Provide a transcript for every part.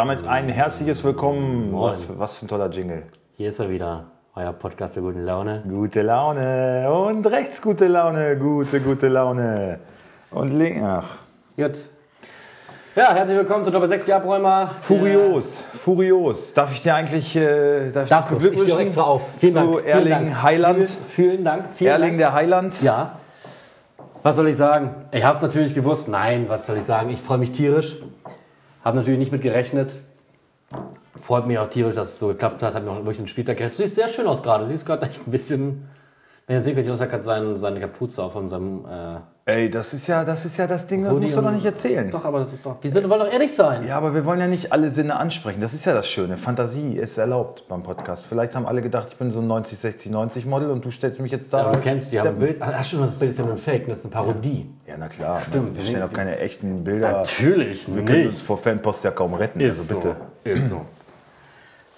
Damit ein herzliches Willkommen. Moin. Was, was für ein toller Jingle. Hier ist er wieder, euer Podcast der guten Laune. Gute Laune und rechts gute Laune, gute, gute Laune. Und links, ach, Gut. Ja, herzlich willkommen zu Doppel 6 die Abräumer. furios, furios. Darf ich dir eigentlich, äh, darf ich Darfst dir du, ich stehe extra auf. Vielen zu Dank. Erling. Heiland. Vielen, vielen Dank. Vielen Erling Dank. der Heiland. Ja. Was soll ich sagen? Ich habe es natürlich gewusst. Nein, was soll ich sagen? Ich freue mich tierisch. Habe natürlich nicht mit gerechnet. Freut mich auch tierisch, dass es so geklappt hat. Habe mir auch wirklich einen Spieltag gehabt. Sieht sehr schön aus gerade. Sieht gerade echt ein bisschen. Sehen könnt, Jonas hat gerade seine, Kapuze auf unserem. Äh, Ey, das ist ja, das ist ja das Ding, das Hoodie musst du doch nicht erzählen. doch, aber das ist doch. Wir sind, wollen doch ehrlich sein. Ja, aber wir wollen ja nicht alle Sinne ansprechen. Das ist ja das Schöne. Fantasie ist erlaubt beim Podcast. Vielleicht haben alle gedacht, ich bin so ein 90, 60, 90 Model und du stellst mich jetzt da. Aber du kennst, wir haben ein. Bild. Ach stimmt, das Bild ist ja nur ein Fake, das ist eine Parodie. Ja, na klar. Stimmt. Wir stellen auch keine echten Bilder. Natürlich Wir können uns vor Fanpost ja kaum retten. also bitte. So. Ist so.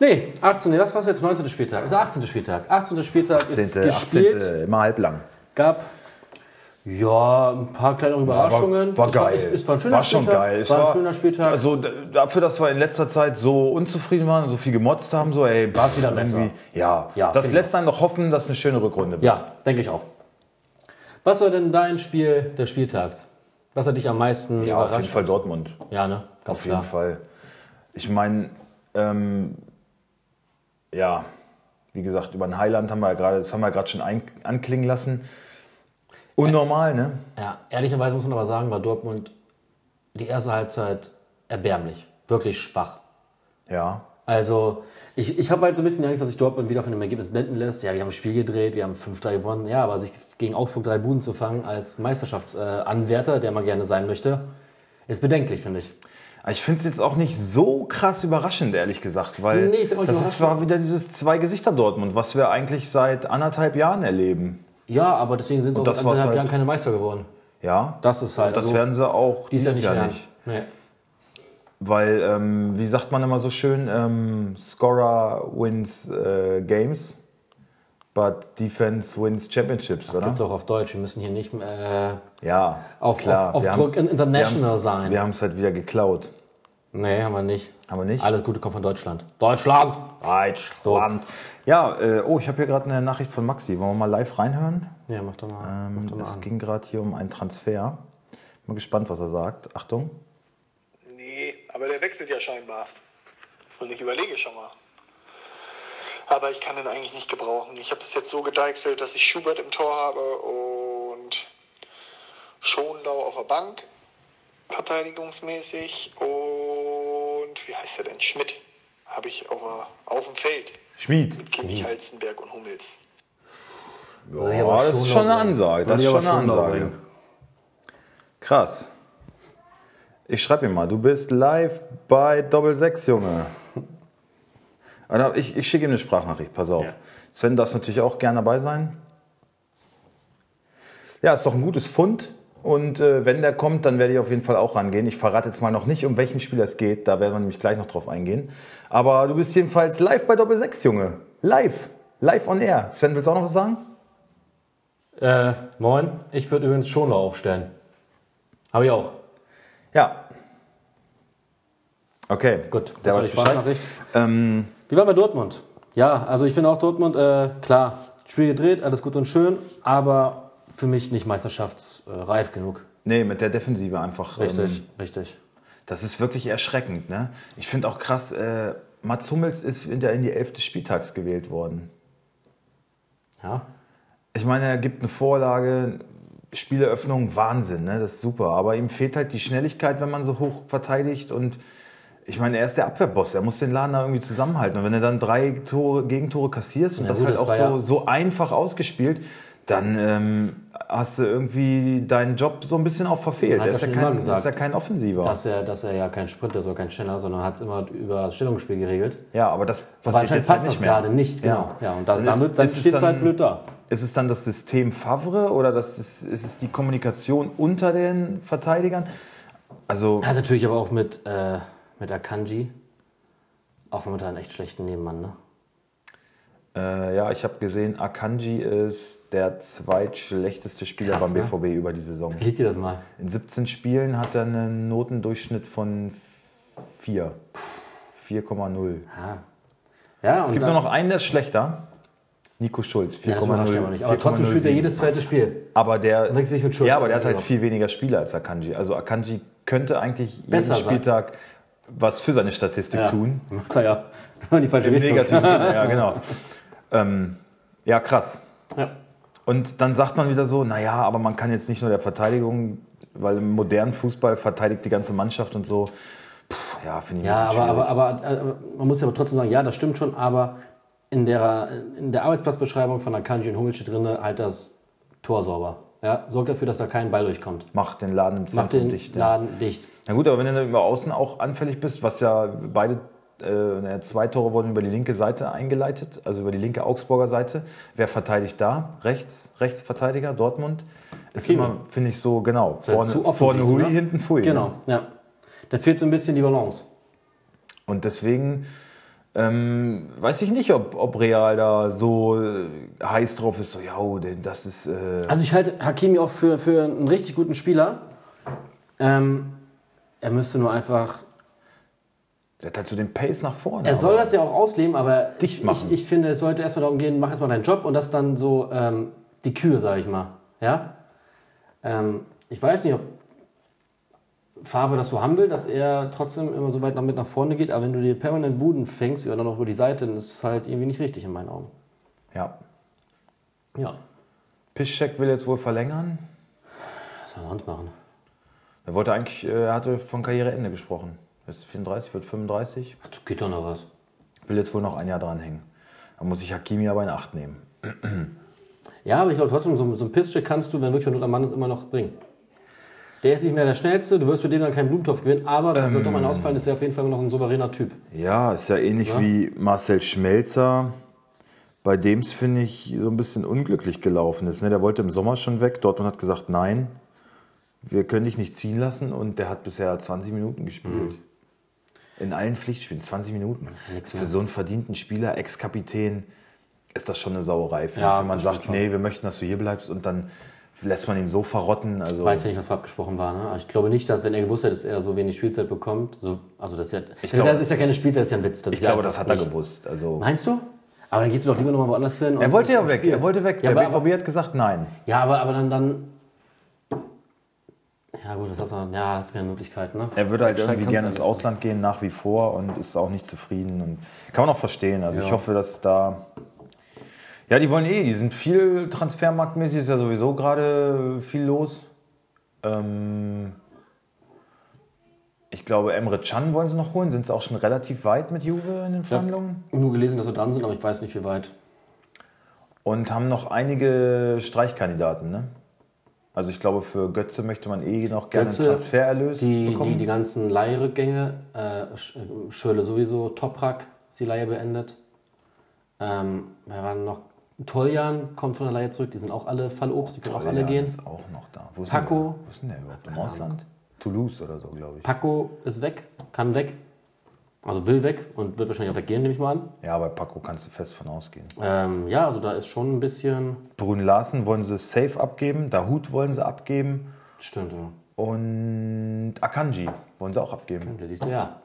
Nee, 18. Nee, das war jetzt 19. Spieltag. Ist der 18. Spieltag. 18. Spieltag ist 18. gespielt. 18. Immer halblang. Gab ja ein paar kleine Überraschungen. War, war Es geil. es, es war ein schöner war schon Spieltag. geil. Es war ein schöner Spieltag. Also dafür, dass wir in letzter Zeit so unzufrieden waren und so viel gemotzt haben, so ey, War's wieder irgendwie- besser. Ja, Ja, das lässt einen doch hoffen, dass eine schöne Rückrunde wird. ja, denke ich auch. Was war denn dein Spiel des Spieltags? Was hat dich am meisten Ja, auf überrascht? jeden Fall Dortmund. Ja, ne? Ganz Auf klar. jeden Fall. Ich meine, ähm, ja, wie gesagt, über den Highland haben wir ja gerade, das haben wir ja gerade schon ein, anklingen lassen. Unnormal, ne? Ja, ehrlicherweise muss man aber sagen, war Dortmund die erste Halbzeit erbärmlich. Wirklich schwach. Ja. Also, ich, ich habe halt so ein bisschen Angst, dass sich Dortmund wieder von dem Ergebnis blenden lässt. Ja, wir haben ein Spiel gedreht, wir haben 5-3 gewonnen. Ja, aber sich gegen Augsburg drei Buden zu fangen als Meisterschaftsanwärter, der man gerne sein möchte, ist bedenklich, finde ich. Ich finde es jetzt auch nicht so krass überraschend, ehrlich gesagt, weil Nee, nicht das ist, war wieder dieses Zwei-Gesichter-Dortmund, was wir eigentlich seit anderthalb Jahren erleben. Ja, aber deswegen sind sie auch seit anderthalb halt. Jahren keine Meister geworden. Ja, Das ist halt. das also, werden sie auch Jahr dieses nicht Jahr werden. nicht. Nee. Weil, ähm, wie sagt man immer so schön, ähm, Scorer wins äh, Games, but Defense wins Championships, Das oder? gibt es auch auf Deutsch. Wir müssen hier nicht äh, Ja, auf, klar. auf, auf Druck international wir sein. Wir haben es halt wieder geklaut. nee, haben wir nicht. Haben wir nicht? Alles Gute kommt von Deutschland. Deutschland! Deutschland. Ja, äh, oh, ich habe hier gerade eine Nachricht von Maxi. Wollen wir mal live reinhören? Ja, mach doch mal. mach doch mal Es an. ging gerade hier um einen Transfer. Bin gespannt, was er sagt. Achtung. Nee, aber der wechselt ja scheinbar. Und ich überlege schon mal. Aber ich kann den eigentlich nicht gebrauchen. Ich habe das jetzt so gedeichselt, dass ich Schubert im Tor habe und Schonlau auf der Bank, verteidigungsmäßig. Und wie heißt der denn? Schmidt habe ich auf, auf dem Feld. Schmied. Mit Kimmich, Halstenberg und Hummels. Ja, aber das ist schon eine Ansage. Das ist schon eine Ansage. Krass. Ich schreibe ihm mal, du bist live bei Doppel 6, Junge. Also ich, ich schicke ihm eine Sprachnachricht, pass auf. Ja. Sven darf natürlich auch gerne dabei sein. Ja, ist doch ein gutes Fund. Und äh, wenn der kommt, dann werde ich auf jeden Fall auch rangehen. Ich verrate jetzt mal noch nicht, um welchen Spieler es geht. Da werden wir nämlich gleich noch drauf eingehen. Aber du bist jedenfalls live bei Doppel 6, Junge. Live. Live on air. Sven, willst du auch noch was sagen? Äh, moin. Ich würde übrigens Schonlau aufstellen. Habe ich auch. Ja. Okay. Gut, der das war die Bescheid. Sprachnachricht. Ähm, Wie war bei Dortmund? Ja, also ich finde auch Dortmund, äh, klar, Spiel gedreht, alles gut und schön, aber für mich nicht meisterschaftsreif genug. nee, mit der Defensive einfach. Richtig, Ähm, richtig. das ist wirklich erschreckend. Ne? Ich finde auch krass, äh, Mats Hummels ist in, der, in die Elf des Spieltags gewählt worden. Ja. Ich meine, er gibt eine Vorlage, Spieleröffnung, Wahnsinn, ne? das ist super. Aber ihm fehlt halt die Schnelligkeit, wenn man so hoch verteidigt. Und ich meine, er ist der Abwehrboss, er muss den Laden da irgendwie zusammenhalten. Und wenn er dann drei Tore, Gegentore kassierst und Ja, das gut, halt das auch so, ja- so einfach ausgespielt, dann ähm, hast du irgendwie deinen Job so ein bisschen auch verfehlt. Hat Er ist ja, kein, gesagt. ist ja kein Offensiver. Dass er, dass er ja kein Sprinter ist oder kein Schneller, sondern hat es immer über das Stellungsspiel geregelt. ja, aber das Aber passiert jetzt halt passt nicht das mehr. gerade nicht, genau. Ja, und das, Dann dann, ist- wird- dann ist es stehst du halt dann- blöd da. Ist es dann das System Favre oder das ist, ist es die Kommunikation unter den Verteidigern? Also, Hat natürlich aber auch mit, äh, mit Akanji auch momentan einen echt schlechten Nebenmann, ne? äh, ja, ich habe gesehen, Akanji ist der zweitschlechteste Spieler Krass, beim ne? BVB über die Saison. Leg dir das mal. In 17 Spielen hat er einen Notendurchschnitt von 4. 4,0. Ja. Ja, Es gibt nur noch einen, der ist schlechter. Nico Schulz, 4,0. ja, nicht. Aber trotzdem spielt er 4,07. jedes zweite Spiel. Aber der, sich mit Schulz ja, aber der hat halt viel weniger Spiele als Akanji. Also Akanji könnte eigentlich jeden Besser sein. Was für seine Statistik Ja. tun. Macht er ja. In die falsche Im Richtung. negativen Sinne, ja, genau. Ähm, ja, krass. Ja. Und dann sagt man wieder so, naja, aber man kann jetzt nicht nur der Verteidigung, weil im modernen Fußball verteidigt die ganze Mannschaft und so. Puh, ja, finde ich Ja, aber, aber, aber, äh, man muss ja aber trotzdem sagen, ja, das stimmt schon, aber in der, in der Arbeitsplatzbeschreibung von Akanji und Hummel steht drin, halt das Tor sauber. Ja, sorgt dafür, dass da kein Ball durchkommt. Macht den Laden im Zentrum den dicht. Ja. Laden dicht. Na gut, aber wenn du dann über Außen auch anfällig bist, was ja beide, äh, zwei Tore wurden über die linke Seite eingeleitet, also über die linke Augsburger Seite. Wer verteidigt da? Rechts, Rechtsverteidiger, Dortmund. Ist Hakimi. immer, finde ich so, genau. halt Vorne, zu vorne Hui, ne? hinten Pfui. Genau, ja. Da fehlt so ein bisschen die Balance. Und deswegen ähm, weiß ich nicht, ob, ob Real da so äh, heiß drauf ist, so, ja, oh, denn das ist. Äh, Also ich halte Hakimi auch für, für einen richtig guten Spieler. Ähm, er müsste nur einfach. der hat halt so den Pace nach vorne. Er soll das ja auch ausleben, aber ich, ich, ich finde, es sollte erstmal darum gehen, mach erstmal deinen Job und das dann so ähm, die Kühe, sage ich mal. Ja? Ähm, ich weiß nicht, ob Favre das so haben will, dass er trotzdem immer so weit nach, mit nach vorne geht, aber wenn du dir permanent Buden fängst oder dann noch über die Seite, dann ist es halt irgendwie nicht richtig in meinen Augen. Ja. Ja, Piszczek will jetzt wohl verlängern. was soll er sonst machen? Er wollte eigentlich, äh, er hatte von Karriereende gesprochen. Er ist 34, wird 35. Ach, geht doch noch was. Will jetzt wohl noch ein Jahr dranhängen. Da muss ich Hakimi aber in Acht nehmen. Ja, aber ich glaube trotzdem, so, so ein Pisscheck kannst du, wenn wirklich Not am Mann ist, immer noch bringen. Der ist nicht mehr der Schnellste, du wirst mit dem dann keinen Blumentopf gewinnen, aber ähm, doch mal ausfallen, ist er auf jeden Fall immer noch ein souveräner Typ. Ja, ist ja ähnlich Ja. wie Marcel Schmelzer, bei dem es, finde ich, so ein bisschen unglücklich gelaufen ist. Ne? Der wollte im Sommer schon weg. Dortmund hat gesagt, nein, wir können dich nicht ziehen lassen. Und der hat bisher 20 Minuten gespielt. In allen Pflichtspielen, 20 Minuten. ja Für so einen verdienten Spieler, Ex-Kapitän, ist das schon eine Sauerei. Ja. Wenn man sagt, nee, wir möchten, dass du hier bleibst und dann lässt man ihn so verrotten. Also, Ich weiß ja nicht, was abgesprochen war. Ne? Aber ich glaube nicht, dass, wenn er gewusst hätte, dass er so wenig Spielzeit bekommt, so, also das ist ja, das glaube- ist ja keine Spielzeit, das ist ja ein Witz. Das ich ist ja glaube, das hat er nicht. gewusst. Also, Meinst du? Aber dann gehst du doch lieber nochmal woanders hin. er wollte ja weg, er spielst. wollte weg. Ja, Der aber, BVB hat gesagt, nein. ja aber, aber dann, dann. Ja, gut, das ist, ja, das wäre eine Möglichkeit. Ne? Er würde halt Wegsteigen irgendwie gerne ins. Ausland gehen, nach wie vor, und ist auch nicht zufrieden. Und kann man auch verstehen. Also Ja. ich hoffe, dass da. Ja, die wollen eh, die sind viel transfermarktmäßig, ist ja sowieso gerade viel los. Ähm ich glaube, Emre Can wollen sie noch holen. Sind sie auch schon relativ weit mit Juve in den Verhandlungen? Nur gelesen, dass sie dran sind, aber ich weiß nicht, wie weit. Und haben noch einige Streichkandidaten, ne? Also ich glaube, für Götze möchte man eh noch gerne Götze, einen Transfererlös Die, bekommen. die, die ganzen Leihrückgänge, äh, Sch- äh, Schöle sowieso, Toprak ist die Leihe beendet. Ähm, wer war noch? Toljan kommt von der Leihe zurück, die sind auch alle Fallobst, die können auch alle gehen. Ist auch noch da. Wo ist Paco. Denn der? Wo ist denn der überhaupt? Im Ausland? Toulouse oder so, glaube ich. Paco ist weg, kann weg, also will weg und wird wahrscheinlich auch weggehen, nehme ich mal an. Ja, bei Paco kannst du fest von ausgehen. Ähm, ja, also da ist schon ein bisschen. Brun Larsen wollen sie safe abgeben, Dahut wollen sie abgeben Stimmt, ja. und Akanji wollen sie auch abgeben. Da siehst du ja.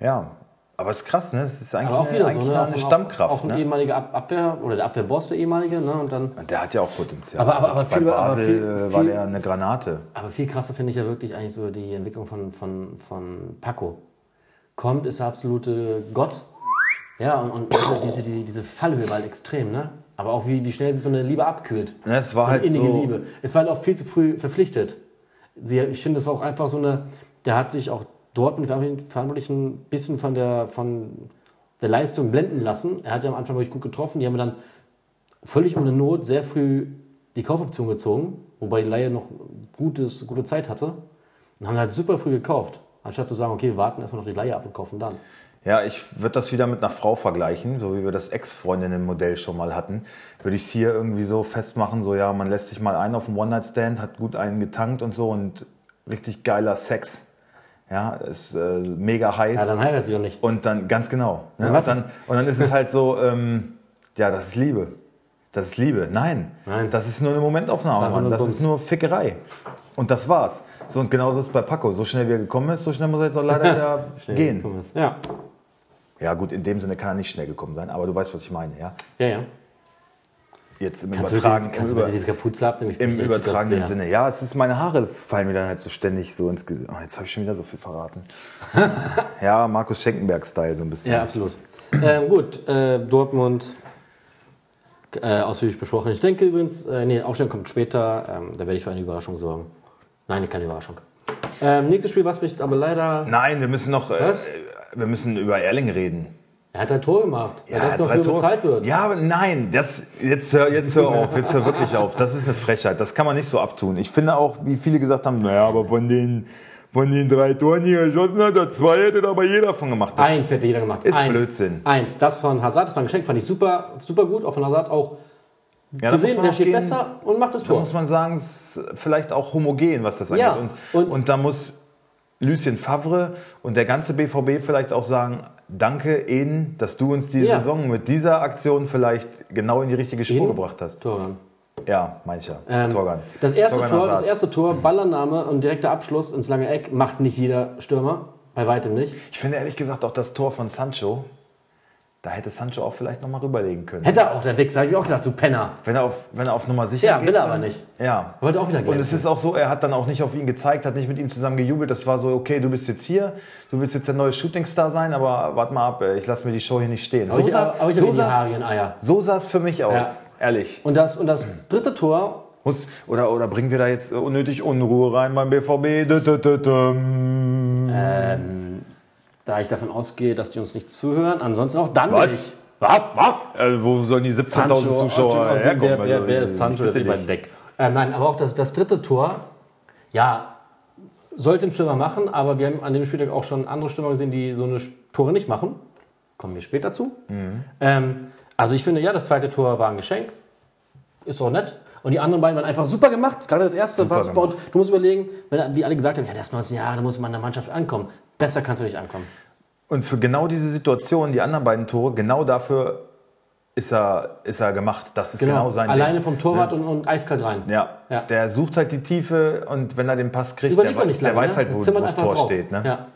Ja, aber es ist krass, ne? Es ist eigentlich Aber auch eine, wieder so, eigentlich ne? eine Auch- Stammkraft. Auch ein ne? ehemaliger Ab Abwehr, oder der Abwehrboss, der ehemalige, ne? Und dann. Und der hat ja auch Potenzial. Aber- aber- aber Bei viel- Basel viel- äh, war der eine Granate. Aber viel krasser finde ich ja wirklich eigentlich so die Entwicklung von, von, von Paco. Kommt, ist der absolute Gott. Ja, und, und also diese, die, diese Fallhöhe war halt extrem, ne? Aber auch wie, wie schnell sich so eine Liebe abkühlt. Ne, es war so eine halt innige so- Liebe. Es war halt auch viel zu früh verpflichtet. Sie, ich finde, das war auch einfach so eine. Der hat sich auch dort mit Verantwortlichen ein bisschen von der, von der Leistung blenden lassen. Er hat ja am Anfang wirklich gut getroffen. Die haben dann völlig ohne Not sehr früh die Kaufoption gezogen, wobei die Laie noch gutes, gute Zeit hatte. Und haben halt super früh gekauft. Anstatt zu sagen, okay, wir warten erstmal noch die Laie ab und kaufen dann. Ja, ich würde das wieder mit einer Frau vergleichen, so wie wir das Ex-Freundinnen-Modell schon mal hatten. Würde ich es hier irgendwie so festmachen, so ja, man lässt sich mal ein auf einen One-Night-Stand, hat gut einen getankt und so und richtig geiler Sex. Ja, ist äh, mega heiß. Ja, dann heiratet sie doch nicht. und dann, ganz genau. Ne? Und, dann, und dann ist es halt so, ähm, ja, das ist Liebe. Das ist Liebe. Nein, Nein. das ist nur eine Momentaufnahme, Das ist einfach Mann. nur Das ist nur Fickerei. Und das war's. So, und genauso ist es bei Paco. So schnell wie er gekommen ist, so schnell muss er jetzt auch leider wieder gehen. Ja. Ja, gut, in dem Sinne kann er nicht schnell gekommen sein, aber du weißt, was ich meine, ja? Ja, ja. Jetzt im Kannst du Übertragen, bitte, kannst im, du bitte diese Kapuze abnehmen? Im das übertragenen. Sinne. Ja, es ist, meine Haare fallen mir dann halt so ständig so ins Gesicht. Oh, jetzt habe ich schon wieder so viel verraten. ja, Markus Schenkenberg-Style so ein bisschen. Ja, absolut. ähm, gut, äh, Dortmund äh, ausführlich besprochen. Ich denke übrigens, äh, nee, Aufstellung kommt später. Ähm, da werde ich für eine Überraschung sorgen. Nein, keine Überraschung. Ähm, nächstes Spiel, was mich aber leider. Nein, wir müssen noch, äh, wir müssen über Erling reden. Er hat ein Tor gemacht, weil das er noch für Tore. bezahlt wird. Ja, aber nein, das, jetzt, hör, jetzt hör auf, jetzt hör wirklich auf. Das ist eine Frechheit, das kann man nicht so abtun. Ich finde auch, wie viele gesagt haben, naja, aber von den, von den drei Toren, die er geschossen hat, zwei hätte aber jeder von gemacht. Das Eins hätte jeder gemacht. Ist Eins. Blödsinn. Eins. Das von Hazard, das war ein Geschenk, fand ich super, super gut. Auch von Hazard auch ja, da gesehen, der steht gehen- besser und macht das Da Tor. muss man sagen, es ist vielleicht auch homogen, was das angeht. Ja, und, und- und, da muss Lucien Favre und der ganze BVB vielleicht auch sagen, danke Eden, dass du uns diese Ja. Saison mit dieser Aktion vielleicht genau in die richtige Spur Eden? gebracht hast. Torgan. Ja, ja. Ähm, Torgan. Das erste Torgan Tor, das erste Tor, Ballannahme und direkter Abschluss ins lange Eck macht nicht jeder Stürmer. Bei weitem nicht. Ich finde ehrlich gesagt auch das Tor von Sancho, da hätte Sancho auch vielleicht nochmal rüberlegen können. Hätte er auch der Wichser, habe ich auch gedacht, du Penner. Wenn er auf, wenn er auf Nummer sicher Ja, geht. will er dann- aber nicht. Ja. Wollte auch wieder Und gelb. es ist auch so, er hat dann auch nicht auf ihn gezeigt, hat nicht mit ihm zusammen gejubelt. Das war so, okay, du bist jetzt hier, du willst jetzt der neue Shootingstar sein, aber warte mal ab, ich lasse mir die Show hier nicht stehen. Aber ich, sah- aber ich so so Eier. so sah es für mich aus, Ja. ehrlich. Und das, und das dritte Tor, Muss, oder, oder bringen wir da jetzt unnötig Unruhe rein beim BVB? Dö, dö, dö, düm. Da ich davon ausgehe, dass die uns nicht zuhören, ansonsten auch dann Was? nicht. Was? Was? Äh, wo sollen die 17.000 Sancho, Zuschauer dem- herkommen? wer, wer, wer ist Sancho? Der dich. weg. Ähm, nein, aber auch das, das dritte Tor, ja, sollte ein Stürmer machen, aber wir haben an dem Spieltag auch schon andere Stürmer gesehen, die so eine Tore nicht machen. Kommen wir später zu. Mhm. Ähm, also ich finde, ja, das zweite Tor war ein Geschenk. Ist auch nett. Und die anderen beiden waren einfach super gemacht. Gerade das erste Super super. Und du musst überlegen, wenn, wie alle gesagt haben, ja, der ist 19 Jahre, da muss man in der Mannschaft ankommen. Besser kannst du nicht ankommen. Und für genau diese Situation, die anderen beiden Tore, genau dafür ist er, ist er gemacht. Das ist genau, sein Alleine Ding. vom Torwart und, und eiskalt rein. Ja. Ja. der sucht halt die Tiefe und wenn er den Pass kriegt, Überlegt der, nicht der lange. weiß ne? halt, wo, Der wo das Tor drauf. steht. Ne? Ja.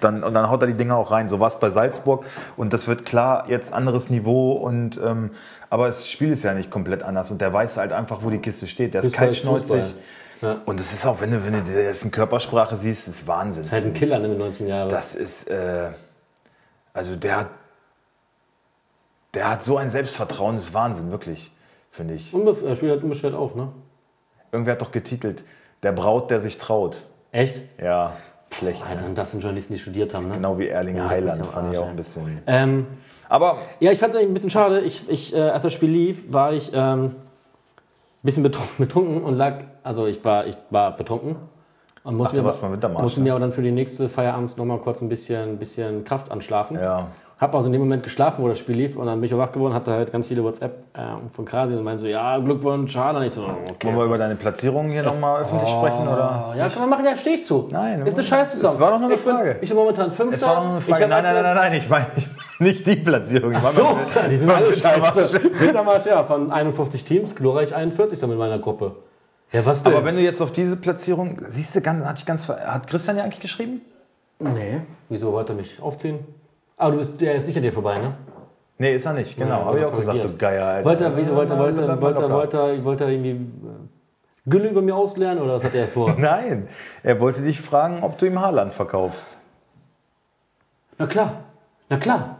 Dann, und dann haut er die Dinger auch rein. So war es bei Salzburg und das wird klar jetzt anderes Niveau. Und, ähm, aber das Spiel ist ja nicht komplett anders und der weiß halt einfach, wo die Kiste steht. Der ist Fußball ist kaltschnäuzig. Ja. Und es ist auch, wenn du, wenn du dessen Körpersprache siehst, ist Wahnsinn. Ist halt ein Killer ne, mit 19 Jahren. Das ist, äh, also der hat, der hat so ein Selbstvertrauen, das ist Wahnsinn, wirklich, finde ich. Unbef er spielt halt unbeschwert auf, ne? Irgendwer hat doch getitelt, der Braut, der sich traut. Echt? Ja, schlecht. Alter, ne? das sind Journalisten, die studiert haben, ne? Genau wie Erling Ja, Heiland, fand ich auch ein bisschen. Ähm, Aber ja, ich fand es eigentlich ein bisschen schade. Ich, ich, äh, als das Spiel lief, war ich ähm, ein bisschen betrunken, und lag, also ich war, ich war betrunken. Und musste du mir, aber, musste mir aber dann für die nächste Feierabends nochmal kurz ein bisschen, bisschen Kraft anschlafen. ja, Hab also in dem Moment geschlafen, wo das Spiel lief und dann bin ich auch wach geworden, hatte halt ganz viele WhatsApp ähm, von Krasi und meinte so, ja, Glückwunsch, schade. Und ich so, okay. wollen wir über deine Platzierung hier nochmal öffentlich sprechen? Oder? Oh, ja, kann man machen, ja, stehe ich zu. Nein, ist eine scheiße Saison. es war doch nur eine ich bin, Frage. Ich bin momentan Fünfter. Es war doch nur eine Frage. Nein, nein, aktuell- nein, nein, nein, ich meine ich meine nicht die Platzierung. Ach so, die sind alle scheiße. Wintermarsch, ja, von 51 Teams, glorreich 41 mit meiner Gruppe. Ja, was denn? Aber wenn du jetzt auf diese Platzierung, siehst du, ganz, hat, ganz, hat Christian ja eigentlich geschrieben? nee. Wieso wollte er mich aufziehen? Aber du bist, der ist nicht an dir vorbei, ne? Nee, ist er nicht, genau. Ja, Habe ich auch gesagt, du Geier. Alter. Wollte er, wieso wollte wollte wollte wollte wollte er irgendwie äh, Gülle über mir auslernen oder was hat er vor? Nein, er wollte dich fragen, ob du ihm Haarland verkaufst. na klar, na klar.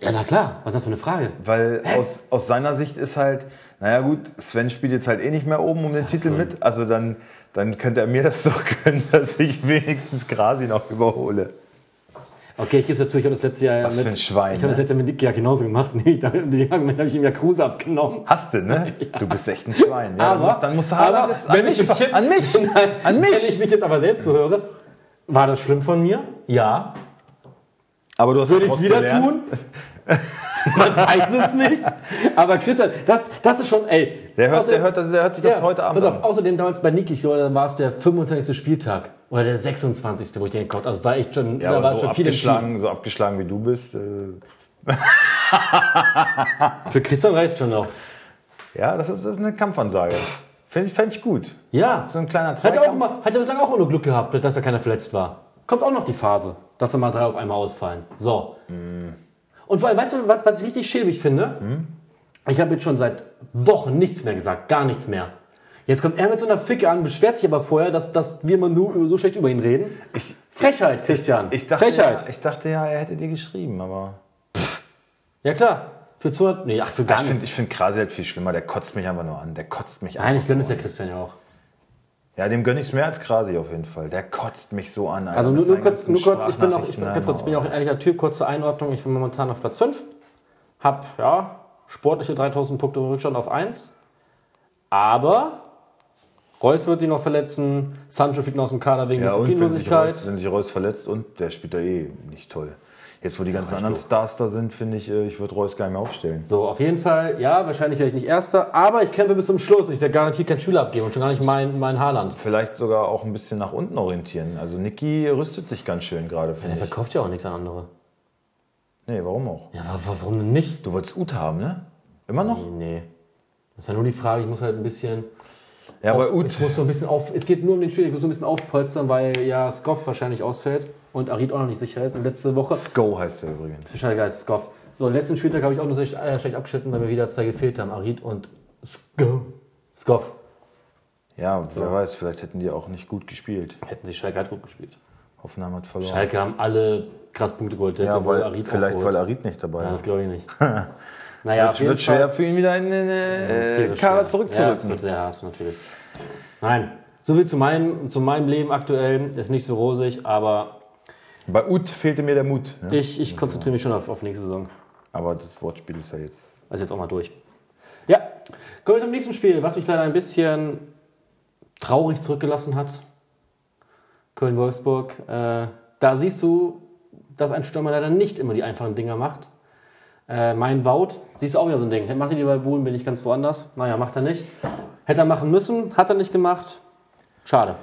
Ja, na klar. Was ist das für eine Frage? Weil aus, aus seiner Sicht ist halt, naja gut, Sven spielt jetzt halt eh nicht mehr oben um den Titel denn? mit. Also dann, dann könnte er mir das doch gönnen, dass ich wenigstens Grasi noch überhole. Okay, ich gebe es dazu, ich habe das letzte Jahr Was mit. für ein Schwein, Ich habe das ne? letzte Jahr mit Nick ja genauso gemacht. Nee, ich, den Argument habe ich ihm ja Kruse abgenommen. Hast du, ne? Du bist echt ein Schwein. Ja, aber, dann musst du Haaland aber jetzt an wenn mich, ich mich jetzt, an mich, Nein, an mich. Wenn ich mich jetzt aber selbst so höre, war das schlimm von mir? Ja. Aber du hast Würde ich es wieder gelernt. tun? Man weiß es nicht. Aber Christian, das, das ist schon, ey. Der hört, außerdem- der, hört, der hört sich das ja, heute Abend pass auf, an. außerdem damals bei Niki, ich glaube, da war es der 25. Spieltag. Oder der 26. wo ich den gekauft habe. Also war echt schon, Ja, da war so schon viel abgeschlagen, so abgeschlagen wie du bist. Äh, Für Christian reicht schon noch. ja, das ist, das ist eine Kampfansage. Finde ich, fänd ich gut. Ja. So ein kleiner Hat er, auch Zweikampf. immer, hat er bislang auch immer nur Glück gehabt, dass da keiner verletzt war. kommt auch noch die Phase, dass dann mal drei auf einmal ausfallen. So. Und vor allem, weißt du, was, was ich richtig schäbig finde? Ich habe jetzt schon seit Wochen nichts mehr gesagt, gar nichts mehr. Jetzt kommt er mit so einer Ficke an, beschwert sich aber vorher, dass, dass wir mal nur so schlecht über ihn reden. Frechheit, Christian. Ich dachte, Frechheit. Ja, ich dachte ja, er hätte dir geschrieben, aber. Ja klar. Für 200, nee, ach, für gar Ich finde nichts. ich find Krasi halt viel schlimmer. Der kotzt mich einfach nur an. Der kotzt mich Nein, ich gönne es ja an. Christian ja auch. Ja, dem gönne ich es mehr als Krasi auf jeden Fall. Der kotzt mich so an. Alter, Also nur, nur kurz, nur kurz, ich bin auch, ich bin, ganz kurz, ich bin ja auch ein ehrlicher Typ, kurz zur Einordnung, ich bin momentan auf Platz 5. Hab, ja, sportliche 3000 Punkte Rückstand auf 1. Aber Reus wird sich noch verletzen, Sancho fliegt noch aus dem Kader wegen Ja, wenn Disziplinlosigkeit. Reus, wenn sich Reus verletzt und der spielt da eh nicht toll. Jetzt, wo die ganzen anderen Stars da sind, finde ich, äh, ich würde Reus gar nicht mehr aufstellen. So, auf jeden Fall, ja, wahrscheinlich werde ich nicht Erster, aber ich kämpfe bis zum Schluss. Ich werde garantiert kein Spiel abgeben und schon gar nicht mein, mein Haarland. Vielleicht sogar auch ein bisschen nach unten orientieren. Also Niki rüstet sich ganz schön gerade, Der finde ich. verkauft ja auch nichts an andere. Nee, warum auch? Ja, wa- wa- warum denn nicht? Du wolltest Ut haben, ne? Immer noch? Nee, nee. Das ist ja nur die Frage, ich muss halt ein bisschen. Ja, bei auf, Ut. ich muss so ein bisschen auf, es geht nur um den Spiel, ich muss so ein bisschen aufpolstern, weil ja Skoff wahrscheinlich ausfällt und Arid auch noch nicht sicher ist. Und letzte Woche, Sko heißt er übrigens. Scheiße, heißt Skoff. So, letzten Spieltag habe ich auch nur schlecht, äh, schlecht abgeschnitten, weil mir wieder zwei gefehlt haben, Arid und Sko. Skoff. Ja, wer weiß, vielleicht hätten die auch nicht gut gespielt. Hätten sie Schalke halt gut gespielt. Hoffenheim hat verloren. Schalke haben alle krass Punkte geholt, ja, weil, Arid vielleicht weil Arid nicht dabei Ja, ist. das glaube ich nicht. naja, jeden wird schwer für ihn wieder in den äh, Tierisch Kader schwer. Ja, es zurückzurücken. wird sehr hart, natürlich. Nein, so viel zu meinem, zu meinem Leben aktuell. Ist nicht so rosig, aber Bei Ut fehlte mir der Mut. Ne? ich, ich konzentriere mich schon auf, auf nächste Saison. Aber das Wortspiel ist ja jetzt. Also jetzt auch mal durch. Ja, kommen wir zum nächsten Spiel, was mich leider ein bisschen traurig zurückgelassen hat. Köln-Wolfsburg. Äh, da siehst du, dass ein Stürmer leider nicht immer die einfachen Dinger macht. Äh, mein Wout, siehst du auch wieder so ein Ding. Macht er die bei Buhlen, bin ich ganz woanders. Naja, macht er nicht. Hätte er machen müssen, hat er nicht gemacht. Schade.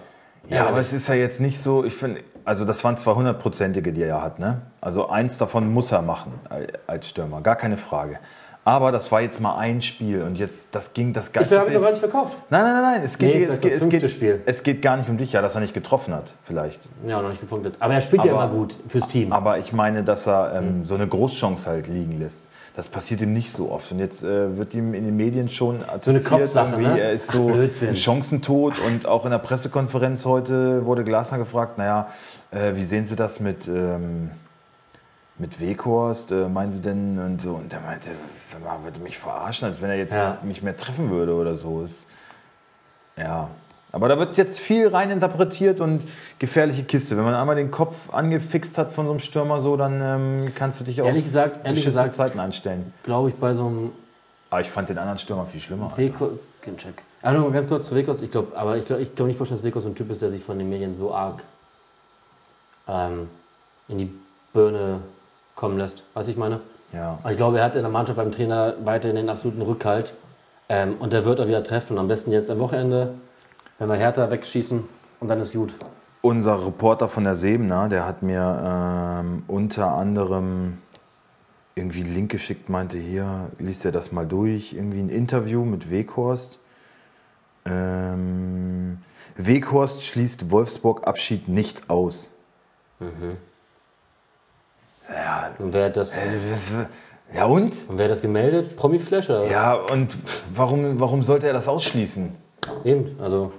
Ja, aber es ist ja jetzt nicht so, ich finde, also das waren 200-prozentige, die er ja hat, ne? Also eins davon muss er machen äh, als Stürmer, gar keine Frage. Aber das war jetzt mal ein Spiel und jetzt, das ging, das Ich geistert habe ihn jetzt- nicht verkauft. Nein, nein, nein, nein, es geht, Nee, es geht, es, geht, Spiel. es geht gar nicht um dich, ja, dass er nicht getroffen hat, vielleicht. Ja, noch nicht gepunktet. Aber er spielt ja Aber- immer gut fürs Team. Aber ich meine, dass er ähm, Mhm. so eine Großchance halt liegen lässt. Das passiert ihm nicht so oft. Und jetzt äh, wird ihm in den Medien schon assistiert, Kopfsache, irgendwie, ne? er ist Ach, so ein Chancentod. Und auch in der Pressekonferenz heute wurde Glasner gefragt, naja, äh, wie sehen Sie das mit, ähm, mit Weghorst? Äh, meinen Sie denn? Und so. Und er meinte, sag mal, würde mich verarschen, als wenn er jetzt Ja. nicht mehr treffen würde oder so. Ist, ja. Aber da wird jetzt viel rein interpretiert und gefährliche Kiste. Wenn man einmal den Kopf angefixt hat von so einem Stürmer so, dann ähm, kannst du dich auch Ehrlich gesagt- ehrlich gesagt- Zeiten anstellen. Glaube ich, bei so einem Aber ich fand den anderen Stürmer viel schlimmer. Ginczek. Ah, nur ganz kurz zu Wekos. Ich glaube, aber ich glaube ich glaub nicht vorstellen, dass Wekos so ein Typ ist, der sich von den Medien so arg ähm, in die Birne kommen lässt. Weißt du, ich meine? Ja. Aber ich glaube, er hat in der Mannschaft beim Trainer weiterhin den absoluten Rückhalt. Ähm, und der wird auch wieder treffen. Am besten jetzt am Wochenende, wenn wir Hertha wegschießen und dann ist gut. Unser Reporter von der Sebener, der hat mir ähm, unter anderem irgendwie einen Link geschickt, meinte hier, liest er das mal durch, irgendwie ein Interview mit Weghorst. Ähm, Weghorst schließt Wolfsburg Abschied nicht aus. Und wer hat das, Äh, Ja und? und wer hat das gemeldet? Promi Flash oder was? Ja, und warum, warum sollte er das ausschließen? Eben, also.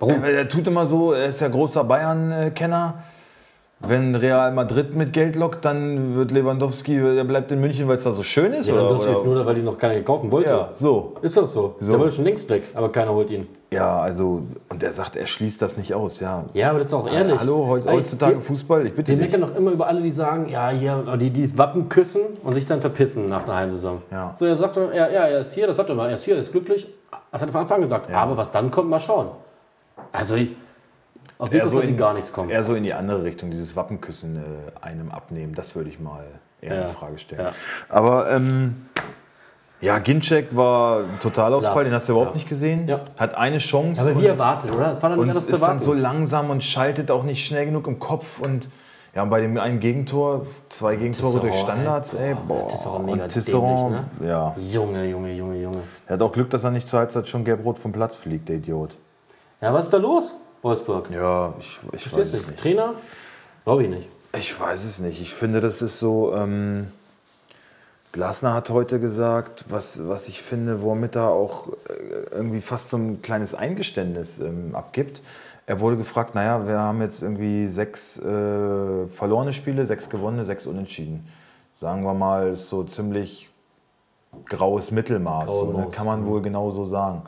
Warum? Er, er tut immer so, er ist ja großer Bayern-Kenner. Wenn Real Madrid mit Geld lockt, dann wird Lewandowski, der bleibt in München, weil es da so schön ist? Lewandowski oder, ist nur da, weil die noch keiner kaufen wollte. ja, so. Ist das so? Der wollte schon längst weg, aber keiner holt ihn. Ja, also, und er sagt, er schließt das nicht aus, ja. Ja, aber das ist doch ehrlich. Hallo, heutzutage wir, Fußball, ich bitte wir meckern doch immer über alle, die sagen, ja, hier, die, die das Wappen küssen und sich dann verpissen nach einer halben Saison. Ja. So, er sagt, ja, ja, er ist hier, das sagt er mal, er ist hier, er ist glücklich. Das hat er von Anfang an gesagt. Aber was dann kommt, mal schauen. Also, ich- auf Vikos so, in, gar nichts kommen. eher so in die andere Richtung, dieses Wappenküssen äh, einem abnehmen, das würde ich mal eher Ja, in Frage stellen. ja. Aber ähm, ja, Ginczek war ein Totalausfall, Lass, den hast du überhaupt ja. nicht gesehen. Ja. Hat eine Chance. aber wie erwartet, oder? Das war dann nicht und anders ist zu dann erwarten. so langsam und schaltet auch nicht schnell genug im Kopf und ja, und bei dem einen Gegentor, zwei Gegentore Tisserand, durch Standards, ey. ey, boah. Tisserand mega und Tisserand, dämlich, ja. Junge, Junge, Junge, Junge. Er hat auch Glück, dass er nicht zur Halbzeit schon gelb-rot vom Platz fliegt, der Idiot. Ja, was ist da los, Wolfsburg? Ja, ich, ich Verstehst weiß es nicht. Trainer? Glaube ich nicht. Ich weiß es nicht. Ich finde, das ist so. Ähm, Glasner hat heute gesagt, was, was ich finde, womit er auch äh, irgendwie fast so ein kleines Eingeständnis ähm, abgibt. Er wurde gefragt, naja, wir haben jetzt irgendwie sechs äh, verlorene Spiele, sechs gewonnene, sechs unentschieden. Sagen wir mal, ist so ziemlich graues Mittelmaß. Graue So, ne? Kann man wohl genau so sagen.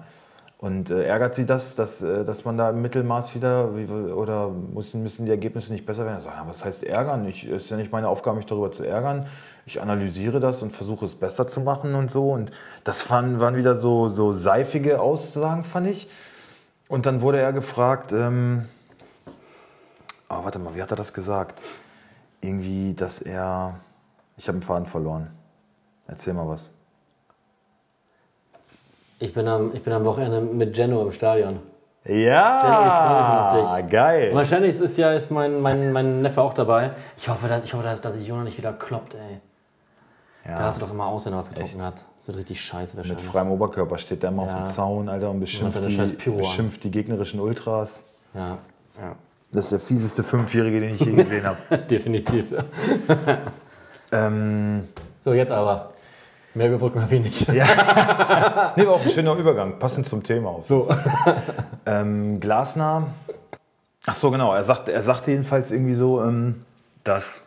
Und äh, ärgert Sie das, dass, äh, dass man da im Mittelmaß wieder, wie, oder müssen, müssen die Ergebnisse nicht besser werden? Er sagt, ja, was heißt ärgern? Ich, ist ja nicht meine Aufgabe, mich darüber zu ärgern. Ich analysiere das und versuche es besser zu machen und so. Und das fanden, waren wieder so, so seifige Aussagen, fand ich. Und dann wurde er gefragt, ähm, oh, warte mal, wie hat er das gesagt? Irgendwie, dass er, ich habe den Faden verloren. Erzähl mal was. Ich bin am, ich bin am Wochenende mit Jenno im Stadion. Ja, Jenno, ich freue mich auf dich. geil. Und wahrscheinlich ist ja ist mein, mein, mein Neffe auch dabei. Ich hoffe, dass, ich hoffe, dass, dass sich Jonah nicht wieder kloppt, ey. Da Ja. hast du doch immer aus, wenn er was getrunken Echt? hat. Das wird richtig scheiße Mit wahrscheinlich. freiem Oberkörper steht der immer Ja. auf dem Zaun, Alter, und beschimpft, scheiß die, beschimpft die gegnerischen Ultras. Ja, ja. Das ist der fieseste Fünfjährige, den ich je gesehen habe. Definitiv. ähm, So, jetzt aber. Mehr überbrücken habe ich nicht. nee, war auch ein schöner Übergang, passend zum Thema. Auf. So. Ähm, Glasner, ach so, genau, er sagte, er sagte jedenfalls irgendwie so, ähm, dass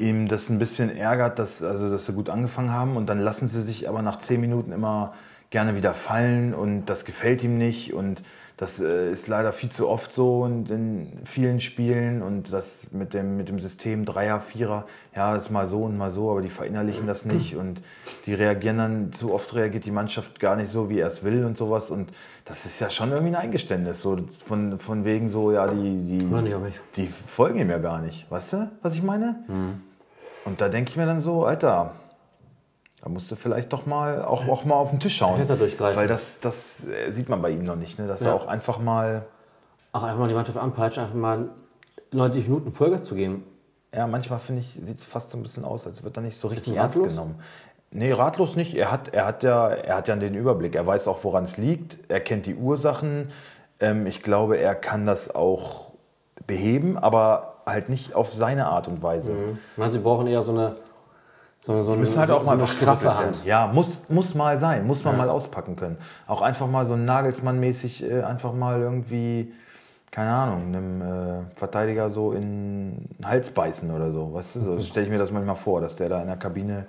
ihm das ein bisschen ärgert, dass, also, dass sie gut angefangen haben und dann lassen sie sich aber nach zehn Minuten immer gerne wieder fallen und das gefällt ihm nicht und das äh, ist leider viel zu oft so in, in vielen Spielen und das mit dem, mit dem System Dreier, Vierer, ja, das ist mal so und mal so, aber die verinnerlichen das nicht und die reagieren dann, zu oft reagiert die Mannschaft gar nicht so, wie er es will und sowas und das ist ja schon irgendwie ein Eingeständnis, so von, von wegen so, ja, die, die, die folgen ihm ja gar nicht, weißt du, was ich meine? Und da denke ich mir dann so, Alter, da musst du vielleicht doch mal auch, auch mal auf den Tisch schauen. Hätte er durchgreifen. Weil das, das äh, sieht man bei ihm noch nicht, ne? dass Ja. er auch einfach mal, Ach, einfach mal die Mannschaft anpeitschen, einfach mal 90 Minuten Vollgas zu geben. ja, manchmal finde ich, sieht es fast so ein bisschen aus, als wird er nicht so richtig ernst genommen. Nee, ratlos nicht. Er hat, er, hat ja, er hat ja den Überblick. Er weiß auch, woran es liegt. Er kennt die Ursachen. Ähm, ich glaube, er kann das auch beheben, aber halt nicht auf seine Art und Weise. Ich meine, sie brauchen eher so eine, so eine, so eine, Müssen halt auch so mal eine wachgerüttelt straffe. Hand. Ja, muss, muss mal sein, muss man mal auspacken können. Auch einfach mal so Nagelsmann-mäßig äh, einfach mal irgendwie, keine Ahnung, einem äh, Verteidiger so in den Hals beißen oder so. Weißt du, so stelle ich mir das manchmal vor, dass der da in der Kabine.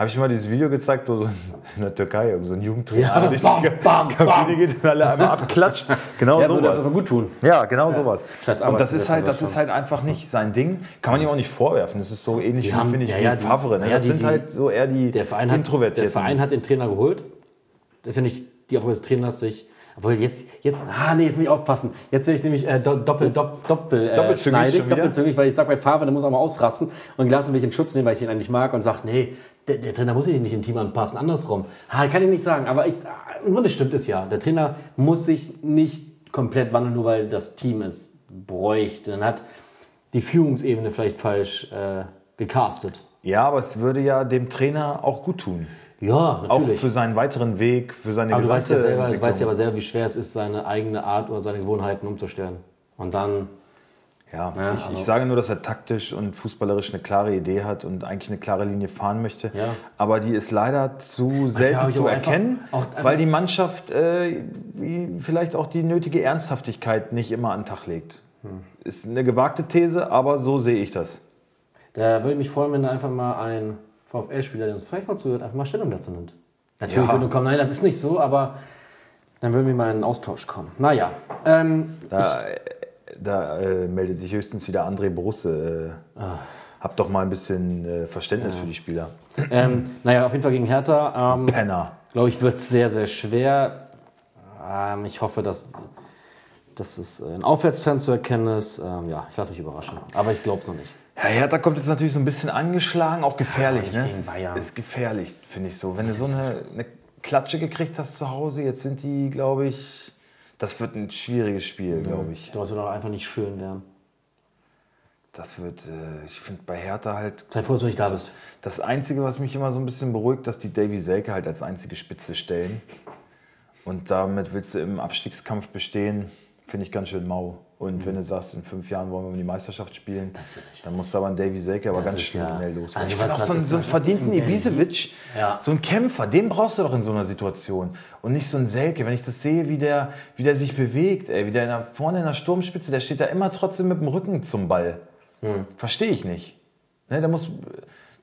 Habe ich mal dieses Video gezeigt, wo so in der Türkei so ein Jugendtrainer Ja, durch bam, die bam, Kabine geht und alle einmal abklatscht. Genau Ja, sowas. das aber gut tun. Ja, genau sowas. Scheiß Und das ist halt, das ist halt einfach nicht sein Ding. Kann man ihm auch nicht vorwerfen. Das ist so ähnlich haben- finde ich, ja, wie ja, die- Favre. Ne? ja, das die- sind halt so eher die Der Verein, hat, der Introvertierten. Verein hat den Trainer geholt. Das ist ja nicht die Aufgabe des Trainers, sich. Obwohl jetzt, jetzt, ah nee, jetzt muss ich aufpassen. Jetzt will ich nämlich äh, do- doppel, doppel, doppel, äh, wieder? doppelzügig, weil ich sag bei Favre, der muss auch mal ausrasten. Und Glasner will ich in Schutz nehmen, weil ich ihn eigentlich mag und sagt, nee, der, der Trainer muss sich nicht im Team anpassen, andersrum. Ha, kann ich nicht sagen, aber ich, ah, im Grunde stimmt es ja. Der Trainer muss sich nicht komplett wandeln, nur weil das Team es bräuchte. Dann hat die Führungsebene vielleicht falsch äh, gecastet. Ja, aber es würde ja dem Trainer auch gut tun. Ja, Auch natürlich. für seinen weiteren Weg, für seine Aber du weißt ja selber, du weißt ja aber selber, wie schwer es ist, seine eigene Art oder seine Gewohnheiten umzustellen. Und dann, Ja, Ja, ich, also- ich sage nur, dass er taktisch und fußballerisch eine klare Idee hat und eigentlich eine klare Linie fahren möchte. Ja. Aber die ist leider zu selten habe ich zu einfach- erkennen, auch einfach- weil die Mannschaft äh, vielleicht auch die nötige Ernsthaftigkeit nicht immer an den Tag legt. Hm. Ist eine gewagte These, aber so sehe ich das. da würde ich mich freuen, wenn da einfach mal ein VfL-Spieler, der uns vielleicht mal zuhört, einfach mal Stellung dazu nimmt. Natürlich Ja. würde kommen, nein, das ist nicht so, aber dann würden wir mal in einen Austausch kommen. Naja, ähm, Da, da äh, meldet sich höchstens wieder André Brusse. Äh, Ah. Hab doch mal ein bisschen äh, Verständnis für die Spieler. ähm, naja, auf jeden Fall gegen Hertha. Ähm, Penner. glaube ich, wird es sehr, sehr schwer. Ähm, ich hoffe, dass, dass es ein Aufwärtstrend zu erkennen ist. Ähm, ja, ich lasse mich überraschen. Aber ich glaube es noch nicht. Ja, Hertha kommt jetzt natürlich so ein bisschen angeschlagen, auch gefährlich. Ja, ne? gegen Bayern. Ist gefährlich, finde ich so. Wenn du so eine, eine Klatsche gekriegt hast zu Hause, jetzt sind die, glaube ich, das wird ein schwieriges Spiel, glaube Ich es wird auch einfach nicht schön werden. Das wird, äh, ich finde bei Hertha halt, Sei froh, dass du nicht da bist. das Einzige, was mich immer so ein bisschen beruhigt, dass die Davy Selke halt als einzige Spitze stellen. Und damit willst du im Abstiegskampf bestehen, finde ich ganz schön mau. Und wenn du sagst, in fünf Jahren wollen wir um die Meisterschaft spielen, dann musst du aber einen Davy Selke aber Das ganz schnell ja- los. also ich was- finde auch so einen, so einen verdienten Ibisevic, Ja. so einen Kämpfer, den brauchst du doch in so einer Situation. Und nicht so einen Selke. Wenn ich das sehe, wie der, wie der sich bewegt, ey, wie der in der, vorne in der Sturmspitze, der steht da immer trotzdem mit dem Rücken zum Ball. Hm. Verstehe ich nicht. Ne, der muss,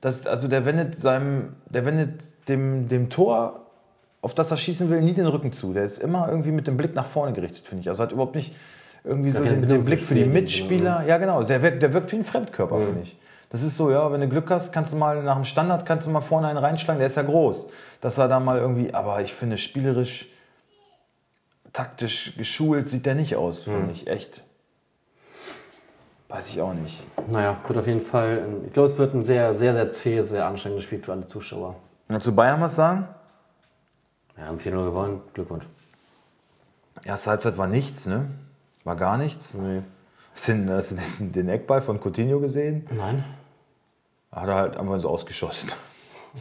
das, also der wendet seinem, der wendet dem, dem Tor, auf das er schießen will, nie den Rücken zu. Der ist immer irgendwie mit dem Blick nach vorne gerichtet, finde ich. Also hat überhaupt nicht irgendwie so den, den Blick für die Spiel, Mitspieler. Ja, genau. Der wirkt, der wirkt wie ein Fremdkörper, finde ich. Das ist so, ja, wenn du Glück hast, kannst du mal nach dem Standard, kannst du mal vorne einen reinschlagen, der ist ja groß. Dass er da mal irgendwie, aber ich finde, spielerisch, taktisch geschult sieht der nicht aus, finde ich. Echt. Weiß ich auch nicht. Naja, wird auf jeden Fall, ich glaube, es wird ein sehr, sehr, sehr zähes, sehr anstrengendes Spiel für alle Zuschauer. Und zu Bayern was sagen? Wir haben 4-0 gewonnen, Glückwunsch. Erste Halbzeit war nichts, ne? War gar nichts. Nee. Hast du den, hast du den, den Eckball von Coutinho gesehen? Nein? Hat er halt einfach so ausgeschossen.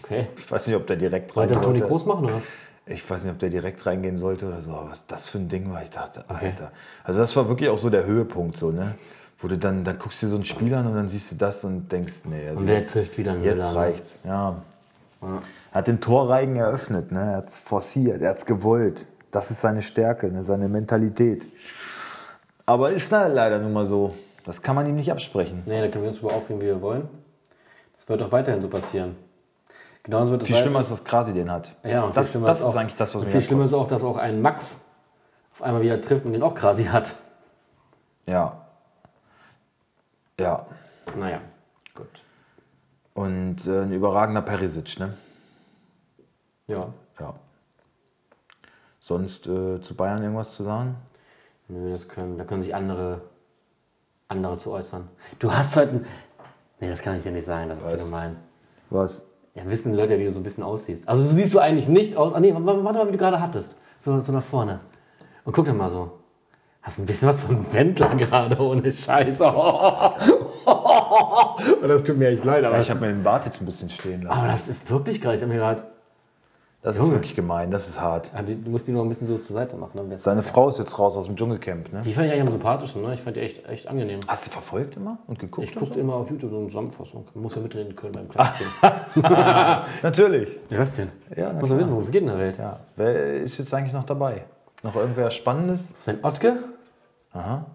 Okay. Ich weiß nicht, ob der direkt rein Wollte der Toni groß machen oder was? Ich weiß nicht, ob der direkt reingehen sollte oder so, aber was das für ein Ding war, ich dachte, Okay. Alter. Also das war wirklich auch so der Höhepunkt, so, ne? Wo du dann, dann guckst du dir so ein Spiel an und dann siehst du das und denkst, nee, also Und wer jetzt, trifft wieder einen jetzt Müller, ne? reicht's. Ja. Er hat den Torreigen eröffnet, ne? Er hat's forciert, er hat's gewollt. Das ist seine Stärke, ne? seine Mentalität. Aber ist da leider nun mal so. Das kann man ihm nicht absprechen. Nee, da können wir uns über aufregen, wie wir wollen. Das wird auch weiterhin so passieren. Genauso wird es Viel weiter- schlimmer ist, dass Krasi den hat. Ja, und das, das ist ist auch, eigentlich das, was mich Viel schlimmer ist auch, dass auch ein Max auf einmal wieder trifft und den auch quasi hat. Ja. Ja. Naja, gut. Und äh, ein überragender Perisic, ne? Ja, Ja. Sonst äh, zu Bayern irgendwas zu sagen? Nö, das können, da können sich andere, andere zu äußern. Du hast heute. ein- Nee, das kann ich dir nicht sagen, das ist zu gemein. Was? Ja, wissen die Leute ja, wie du so ein bisschen aussiehst. Also, so siehst du eigentlich nicht aus. Ah, nee, warte mal, wie du gerade hattest. So, so nach vorne. Und guck doch mal so. Hast ein bisschen was vom Wendler gerade, ohne Scheiß. Und das tut mir echt leid, aber, Ich habe mir den Bart jetzt ein bisschen stehen lassen. aber das ist wirklich geil. Ich habe mir gerade. Das ist Junge. wirklich gemein, das ist hart. Die- Du musst die noch ein bisschen so zur Seite machen. Wär's Seine. Frau ist jetzt raus aus dem Dschungelcamp, ne? Die fand ich eigentlich am sympathischen, ne? Ich fand die echt, echt angenehm. Hast du verfolgt immer und geguckt? Ich und gucke so? immer auf YouTube so eine Zusammenfassung. Muss ja mitreden können beim Klatschen. Natürlich. Ja, was denn? Ja, muss man wissen, worum es geht in der Welt. Ja. Wer ist jetzt eigentlich noch dabei? Noch irgendwer Spannendes? Sven Ottke? Aha.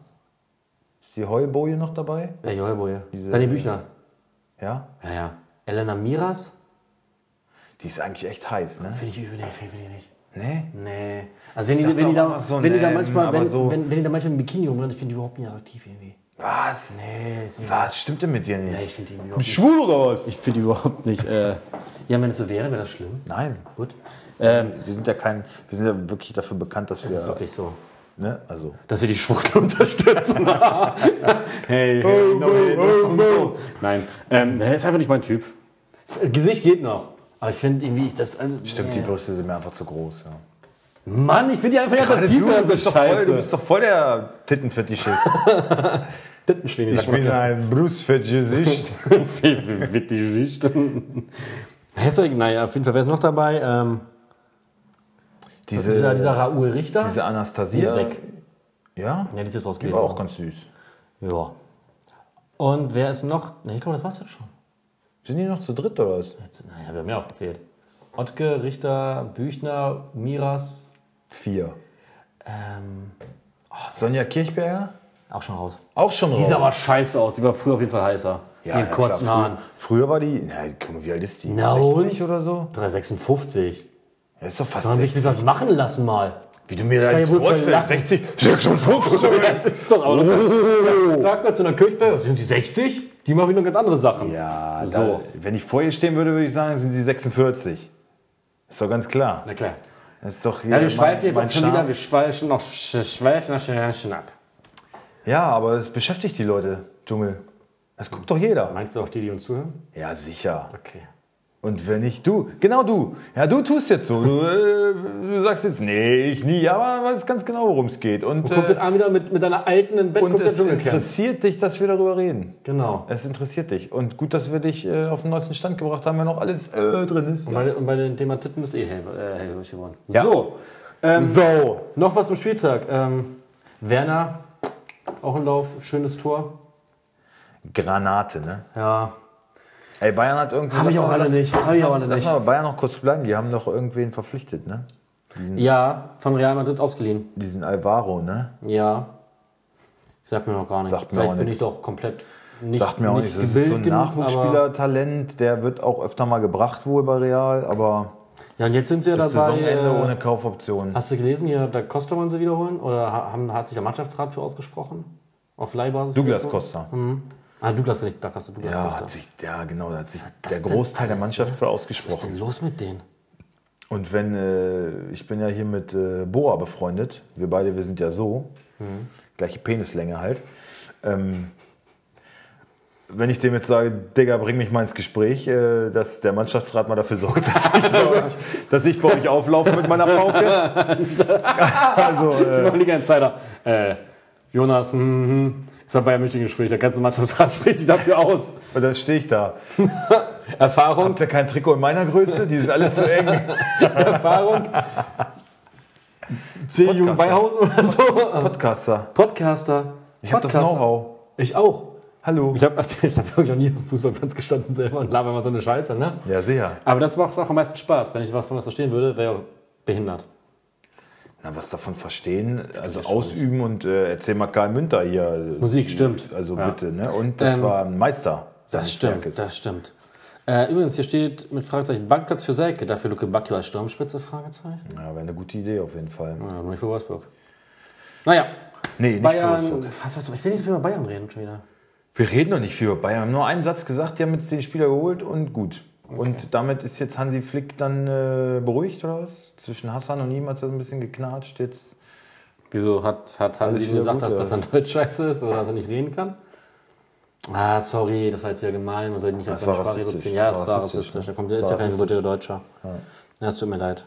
Ist die Heulboje noch dabei? Welche Heuboje? Diese- Dani Büchner. Ja. Ja, ja. Elena Miras? Die ist eigentlich echt heiß, ne? Finde ich übel, nee, finde ich nicht. Nee? Nee. Also wenn die, dachte wenn die da, so, wenn die da nee, manchmal, wenn, so- wenn, wenn die da manchmal im Bikini rumrennt, ich finde die überhaupt nicht attraktiv irgendwie. Was? Nee, ist nicht. Was stimmt denn mit dir Ja, nicht? ich finde die überhaupt nicht. Schwul oder was? Ich finde die überhaupt nicht. Äh, ja, wenn es so wäre, wäre das schlimm. Nein. Gut. Ähm, Wir sind ja kein, wir sind ja wirklich dafür bekannt, dass das ist wir, wirklich so. ne, also. Dass wir die Schwuchtel unterstützen. hey, hey, no, hey, no, no. Nein, ähm, nee, ist einfach nicht mein Typ. Gesicht geht noch. Aber ich finde irgendwie, ich das. Also, Stimmt, die Brüste sind mir einfach zu groß, ja. Mann, ich finde die einfach nicht attraktiv. du, bist doch voll, du bist doch voll der Tittenfetischist. Tittenschwinge, Ich bin ein Brustfetischist. Fetischist. Hässlich, naja, auf jeden Fall, wer ist noch dabei? Ähm, Diese, dieser, dieser Raoul Richter. diese die Anastasia. ist weg. Ja, Ja, die ist jetzt die rausgewählt. war auch ganz süß. Ja. Und wer ist noch? Ne, ich glaube, das war's jetzt schon. Sind die noch zu dritt oder was? Naja, wir haben mehr aufgezählt. Ottke, Richter, Büchner, Miras, Vier. ähm, Sonja Kirchberger? auch schon raus. Auch schon Die raus. sah aber scheiße aus. Die war früher auf jeden Fall heißer. Ja, die in ja, kurzen klar, Haaren. Früher, früher war die, na, guck mal, wie alt ist die? Na 60 und? oder so? 356. Ja, ist doch fast Warum hab ich 60. mir das machen lassen mal? Wie du mir kann da ja ins wohl Wort verlassen. fällst. 60, 56. Das ist doch auch oh. Sag mal zu einer Kirchberg, sind sie 60? Die machen wieder ganz andere Sachen. ja, So. da, wenn ich vor ihr stehen würde, würde ich sagen, sind sie 46. Ist doch ganz klar. Na klar. Das ist doch Ja, wir schweifen jetzt auch schon wieder, wir schweifen noch, sch- schweifen noch schon- schon ab. Ja, aber es beschäftigt die Leute, Dschungel. Das guckt doch jeder. Meinst du auch die, die uns zuhören? Ja, sicher. Okay. Und wenn nicht du, genau du. Ja, du tust jetzt so. Du, äh, du sagst jetzt, nee, ich nie, aber du weißt ganz genau, worum es geht. Und, Du kommst äh, jetzt abends wieder mit, mit deiner alten im Bett, und es interessiert dich, dass wir darüber reden. Genau. Es interessiert dich. Und gut, dass wir dich äh, auf den neuesten Stand gebracht haben, wenn noch alles äh, drin ist. Und bei, und bei dem Thema Titten bist du eh äh, hellhörig geworden. Ja. So, ähm, So. noch was zum Spieltag. Ähm, Werner Auch ein Lauf, schönes Tor. Granate, ne? Ja, Ey, Bayern hat irgendwie. Habe ich lass auch mal- alle nicht. Habe ich auch alle Lass nicht. mal bei Bayern noch kurz bleiben. Die haben doch irgendwen verpflichtet, ne? Ja, von Real Madrid ausgeliehen. Diesen Alvaro, ne? Ja. Sagt mir noch gar nichts. Sagt mir auch Vielleicht bin nichts. ich doch komplett nicht, Sagt mir auch nicht. Das ist so ein Nachwuchsspielertalent. Der wird auch öfter mal gebracht wohl bei Real, aber Ja, und jetzt sind sie ja dabei. Saisonende äh, ohne Kaufoption. Hast du gelesen, hier, da Costa wollen sie wiederholen? Oder ha- haben, hat sich der Mannschaftsrat für ausgesprochen? Auf Leihbasis? Douglas oder so? Ah, Douglas, nicht, da Costa, Douglas Ja, hat sich, ja, genau, da hat sich hat der Großteil der Mannschaft für Was ist ausgesprochen. denn los mit denen? Und wenn, äh, ich bin ja hier mit äh, Boa befreundet, wir beide, wir sind ja so, Mhm. gleiche Penislänge halt. Ähm, wenn ich dem jetzt sage, Digga, bring mich mal ins Gespräch, äh, dass der Mannschaftsrat mal dafür sorgt, dass ich euch, dass ich bei euch auflaufe mit meiner Pauke. also, äh, Äh, Liga Insider. Äh, Jonas, mhm, ist war Bayern München Gespräch, der ganze Mannschaftsrat spricht sich dafür aus. und dann stehe ich da. Erfahrung, Habt ihr kein Trikot in meiner Größe? Die sind alle zu eng. Erfahrung. C-Jugend Beihausen oder so. Podcaster. Podcaster. Ich habe das. Know-how. Ich auch. Hallo. Ich habe ich hab wirklich noch nie auf Fußballplatz gestanden selber und laber immer so eine Scheiße, ne? Ja, sehr. Aber das macht auch am meisten Spaß. Wenn ich was von was verstehen würde, wäre ich auch behindert. Na, was davon verstehen, also ausüben und äh, erzähl mal Karl Münter hier. Musik, stimmt. Also Ja. bitte, ne? Und das Ähm, war ein Meister. Das stimmt, Werkes. das stimmt. Äh, übrigens, hier steht mit Fragezeichen Bankplatz für Selke, dafür Luke Bacchio als Sturmspitze? Fragezeichen. Ja, wäre eine gute Idee auf jeden Fall. Ja, nur nicht für Wolfsburg. Naja, Nee, nicht für Bayern. Wolfsburg. Was, was, ich will nicht so viel über Bayern reden schon wieder. Wir reden noch nicht viel über Bayern. Wir haben nur einen Satz gesagt, die haben jetzt den Spieler geholt und gut. Und damit ist jetzt Hansi Flick dann äh, beruhigt oder was? Zwischen Hassan und ihm hat es ein bisschen geknatscht. Jetzt Wieso hat, hat Hansi ihm gesagt, gut, dass, ja. er ein Deutsch scheiße ist oder dass er nicht reden kann? Ah, sorry, das war jetzt wieder gemein. Man soll ihn nicht auf Das seine Sprache reduzieren. Ja, Das es war rassistisch, rassistisch. ne? Da kommt, Das ist ja kein gebürtiger Deutscher. Ja, es tut mir leid.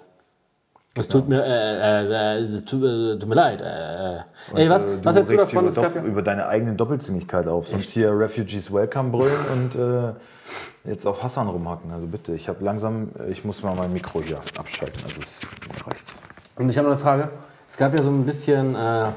Es tut mir, äh, äh, äh, tut, äh, tut mir leid. Äh, äh. Ey, was, äh, was hältst du davon? Über, ja, über deine eigene Doppelzüngigkeit auf. Sonst hier Refugees Welcome brüllen und äh, jetzt auf Hassan rumhacken. Also bitte, ich habe langsam, ich muss mal mein Mikro hier abschalten. Also es reicht's. und ich habe noch eine Frage. Es gab ja so ein bisschen, äh, ah,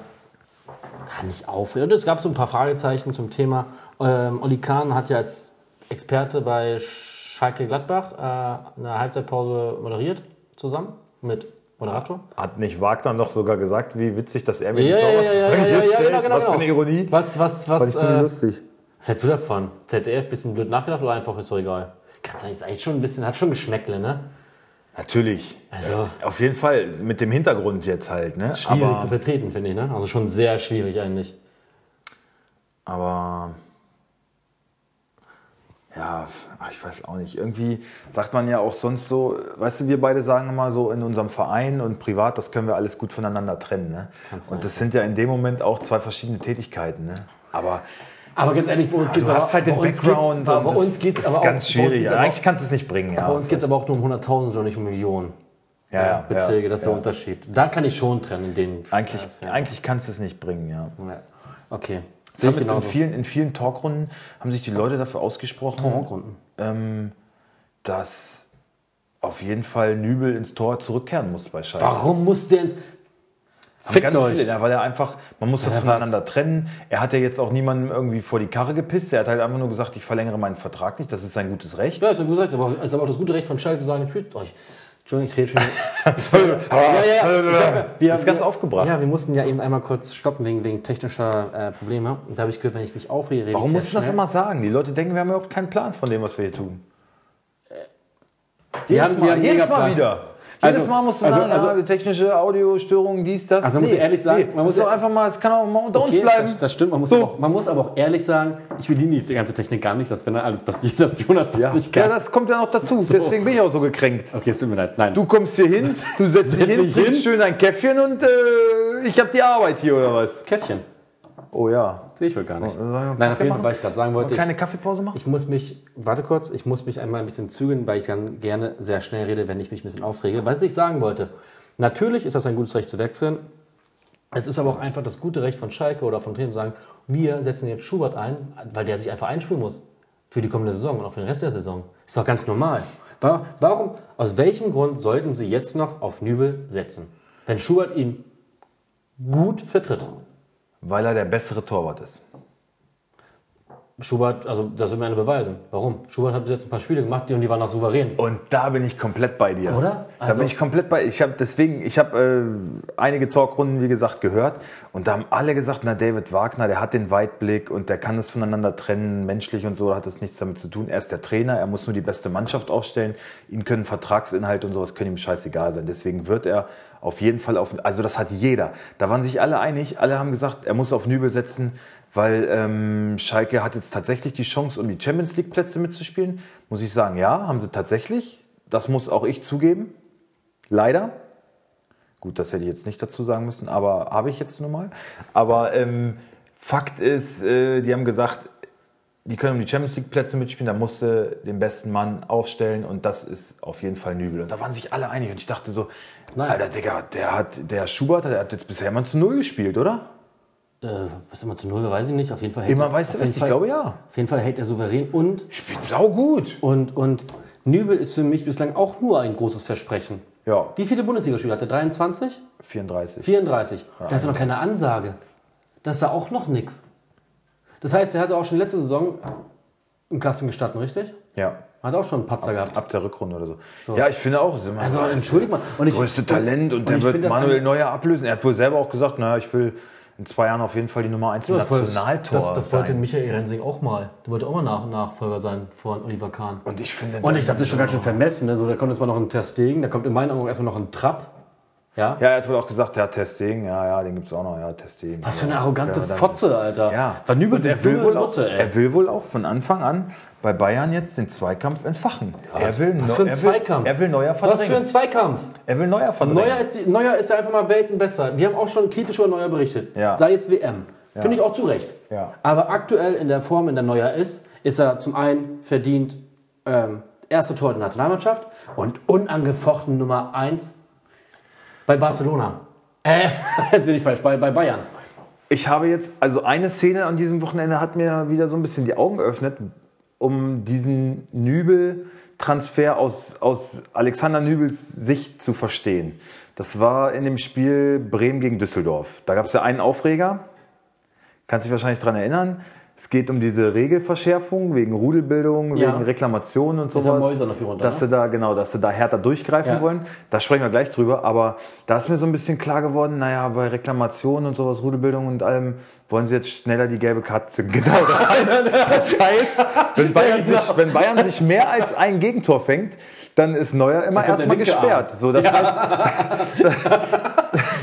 nicht Aufregung, es gab so ein paar Fragezeichen zum Thema. Ähm, Oli Kahn hat ja als Experte bei Schalke Gladbach äh, eine Halbzeitpause moderiert, zusammen mit Moderator. Hat nicht Wagner noch sogar gesagt, wie witzig, dass er mir Ja, die ja, ja, ja, ja, Torwartfrage ja, ja, stellt? genau, genau, Was für eine. Ironie. Was, was, Fand was, ich ziemlich äh, lustig. was hältst du davon? ZDF, bisschen blöd nachgedacht oder einfach ist doch egal? Kannst du ist eigentlich schon ein bisschen, hat schon Geschmäckle, ne? Natürlich. Also- Äh, Auf jeden Fall, mit dem Hintergrund jetzt halt. Ne? Schwierig aber, zu vertreten, finde ich, ne? Also schon sehr schwierig eigentlich. aber ja, ich weiß auch nicht. Irgendwie sagt man ja auch sonst so, weißt du, wir beide sagen immer so in unserem Verein und privat, das können wir alles gut voneinander trennen. Ne? Und das sind ja in dem Moment auch zwei verschiedene Tätigkeiten. Ne? Aber Aber ganz ehrlich, bei uns geht es du hast halt den Background. Bei und das uns geht es ist aber auch. ganz bei uns schwierig. geht's aber Eigentlich auch, kannst du es nicht bringen. Ja. bei uns geht es aber auch nur um 100.000 und nicht um Millionen. ja, ja, Beträge, ja, das ist der Unterschied. Da kann ich schon trennen, in den. Eigentlich, ja. eigentlich kannst du es nicht bringen. Ja. Okay. Sehe haben in, vielen, in vielen Talkrunden haben sich die Leute dafür ausgesprochen, Talkrunden. ähm, dass auf jeden Fall Nübel ins Tor zurückkehren muss bei Schalke. Warum muss der. ins- Fickt ganz euch. viele, ja, weil er einfach, man muss das Ja, was? voneinander trennen. Er hat ja jetzt auch niemandem irgendwie vor die Karre gepisst. Er hat halt einfach nur gesagt, ich verlängere meinen Vertrag nicht. Das ist sein gutes Recht. Ja, ist ein gutes Recht, aber ist aber auch das gute Recht von Schalke zu sagen, ich euch. Entschuldigung, ich rede schon. ja, ja, ja. Hab- wir- Ist ganz wir- aufgebracht. Ja, wir mussten ja eben einmal kurz stoppen wegen, wegen technischer äh, Probleme. Und da habe ich gehört, wenn ich mich aufrege, rede Warum musst du das immer sagen? Die Leute denken, wir haben überhaupt keinen Plan von dem, was wir hier tun. Wir haben, wir haben jedes mega Mal Plan. Wieder. Also- jedes Mal musst du also- sagen, also- ja, technische Audiostörungen, dies, das. Also man muss ehrlich sagen, man muss doch ja- einfach mal, es kann auch mal unter Okay, uns bleiben. Das, das stimmt, man muss, So. aber auch, man muss aber auch ehrlich sagen, ich bediene die ganze Technik gar nicht, dass wenn er alles, dass, dass Jonas das ja. nicht ja, kann. das kommt ja noch dazu. Deswegen bin ich auch so gekränkt. okay, es tut mir leid. Nein. Du kommst hier hin, du setzt dich hin, trinkst schön ein Käffchen und äh, ich habe die Arbeit hier oder was? Käffchen. Oh ja. Sehe ich wohl gar nicht. einen Nein, auf jeden Fall, weil ich gerade sagen wollte, Kleine ich, Kaffeepause machen? ich muss mich, warte kurz, ich muss mich einmal ein bisschen zügeln, weil ich dann gerne sehr schnell rede, wenn ich mich ein bisschen aufrege. Was ich sagen wollte, natürlich ist das ein gutes Recht zu wechseln. Es ist aber auch einfach das gute Recht von Schalke oder Trainer zu sagen, wir setzen jetzt Schubert ein, weil der sich einfach einspielen muss für die kommende Saison und auch für den Rest der Saison. Ist doch ganz normal. Wa- Warum, aus welchem Grund sollten sie jetzt noch auf Nübel setzen, wenn Schubert ihn gut vertritt? Weil er der bessere Torwart ist. Schubert, also das sind mir eine beweisen. Warum? Schubert hat bis jetzt ein paar Spiele gemacht, die und die waren auch souverän. Und da bin ich komplett bei dir. Oder? da Also- bin ich komplett bei. Ich habe deswegen, ich habe äh, einige Talkrunden, wie gesagt, gehört und da haben alle gesagt, na David Wagner, der hat den Weitblick und der kann das voneinander trennen, menschlich und so, da hat das nichts damit zu tun. Er ist der Trainer, er muss nur die beste Mannschaft aufstellen. Ihm können Vertragsinhalte und sowas können ihm scheißegal sein. Deswegen wird er auf jeden Fall auf, also das hat jeder. Da waren sich alle einig. Alle haben gesagt, er muss auf Nübel setzen weil ähm, Schalke hat jetzt tatsächlich die Chance, um die Champions League Plätze mitzuspielen. Muss ich sagen, ja, haben sie tatsächlich. Das muss auch ich zugeben. Leider. Gut, das hätte ich jetzt nicht dazu sagen müssen, aber habe ich jetzt nun mal. Aber ähm, Fakt ist, äh, die haben gesagt, die können um die Champions League Plätze mitspielen, da musste den besten Mann aufstellen und das ist auf jeden Fall Nübel. Und da waren sich alle einig und ich dachte so, Nein. Alter Digga, der hat, der Schubert, der hat jetzt bisher immer zu Null gespielt, oder? Äh, was immer zu Null, weiß ich nicht. Auf jeden Fall hält Immer er- weißt du was? Ich Fall- glaube ja. Auf jeden Fall hält er souverän und, Spielt sau gut. und, und Nübel ist für mich bislang auch nur ein großes Versprechen. Ja, Wie viele Bundesligaspiele hat er? 23? 34. 34. Das ist ja noch keine Ansage. Das ist ja auch noch nichts. Das heißt, er hatte auch schon letzte Saison im Kasten gestanden, richtig? Ja, Hat auch schon einen Patzer gehabt. ab der Rückrunde oder so. Ja, ich finde auch, sind wir Also, das entschuldigt mal. Und ich- größte Talent und, und der wird Manuel Neuer ablösen. Er hat wohl selber auch gesagt, naja, ich will in zwei Jahren auf jeden Fall die Nummer 1 im Das, wollte- Nationaltor das, das wollte sein. Michael Rensing auch mal. Der wollte auch mal nach, Nachfolger sein von Oliver Kahn. Und ich finde, Und ich dachte, das ist schon ganz schön vermessen. Ne? So, da kommt jetzt mal noch ein Testegen, da kommt in meinen Augen erstmal noch ein Trapp. Ja? ja, er hat wohl auch gesagt, ja, Testing, ja, ja, den gibt es auch noch, ja, Testing. Was für eine ja, arrogante ja, dann- Fotze, Alter. Ja, War Nübel und die er will, wohl auch, Nutte, ey. er will wohl auch von Anfang an bei Bayern jetzt den Zweikampf entfachen. er will, Was für ein er will, Zweikampf? Er will Neuer Was für ein verdrängen. Zweikampf. Er will Neuer verdrängen. Neuer ist, die, Neuer ist ja einfach mal Welten besser. Wir haben auch schon kritisch über Neuer berichtet. Ja. Sei es WM. Finde ich auch zu Recht. Ja. Aber aktuell in der Form, in der Neuer ist, ist er zum einen verdient ähm, erster Tor der Nationalmannschaft und unangefochten Nummer 1 bei Barcelona. Äh, jetzt bin ich falsch, bei, bei Bayern. Ich habe jetzt, also eine Szene an diesem Wochenende hat mir wieder so ein bisschen die Augen geöffnet, um diesen Nübel-Transfer aus, aus Alexander Nübels Sicht zu verstehen. Das war in dem Spiel Bremen gegen Düsseldorf. Da gab es ja einen Aufreger, kannst dich wahrscheinlich daran erinnern. Es geht um diese Regelverschärfung wegen Rudelbildung, Ja. wegen Reklamationen und sowas. Mäuser hier runter, dass ne? sie da genau, dass sie da härter durchgreifen Ja. wollen. Da sprechen wir gleich drüber. Aber da ist mir so ein bisschen klar geworden, naja, bei Reklamationen und sowas, Rudelbildung und allem, wollen sie jetzt schneller die gelbe Karte zücken. Genau, das heißt, das heißt wenn, Bayern genau. sich, wenn Bayern sich mehr als ein Gegentor fängt, dann ist Neuer immer erstmal gesperrt. So, das heißt,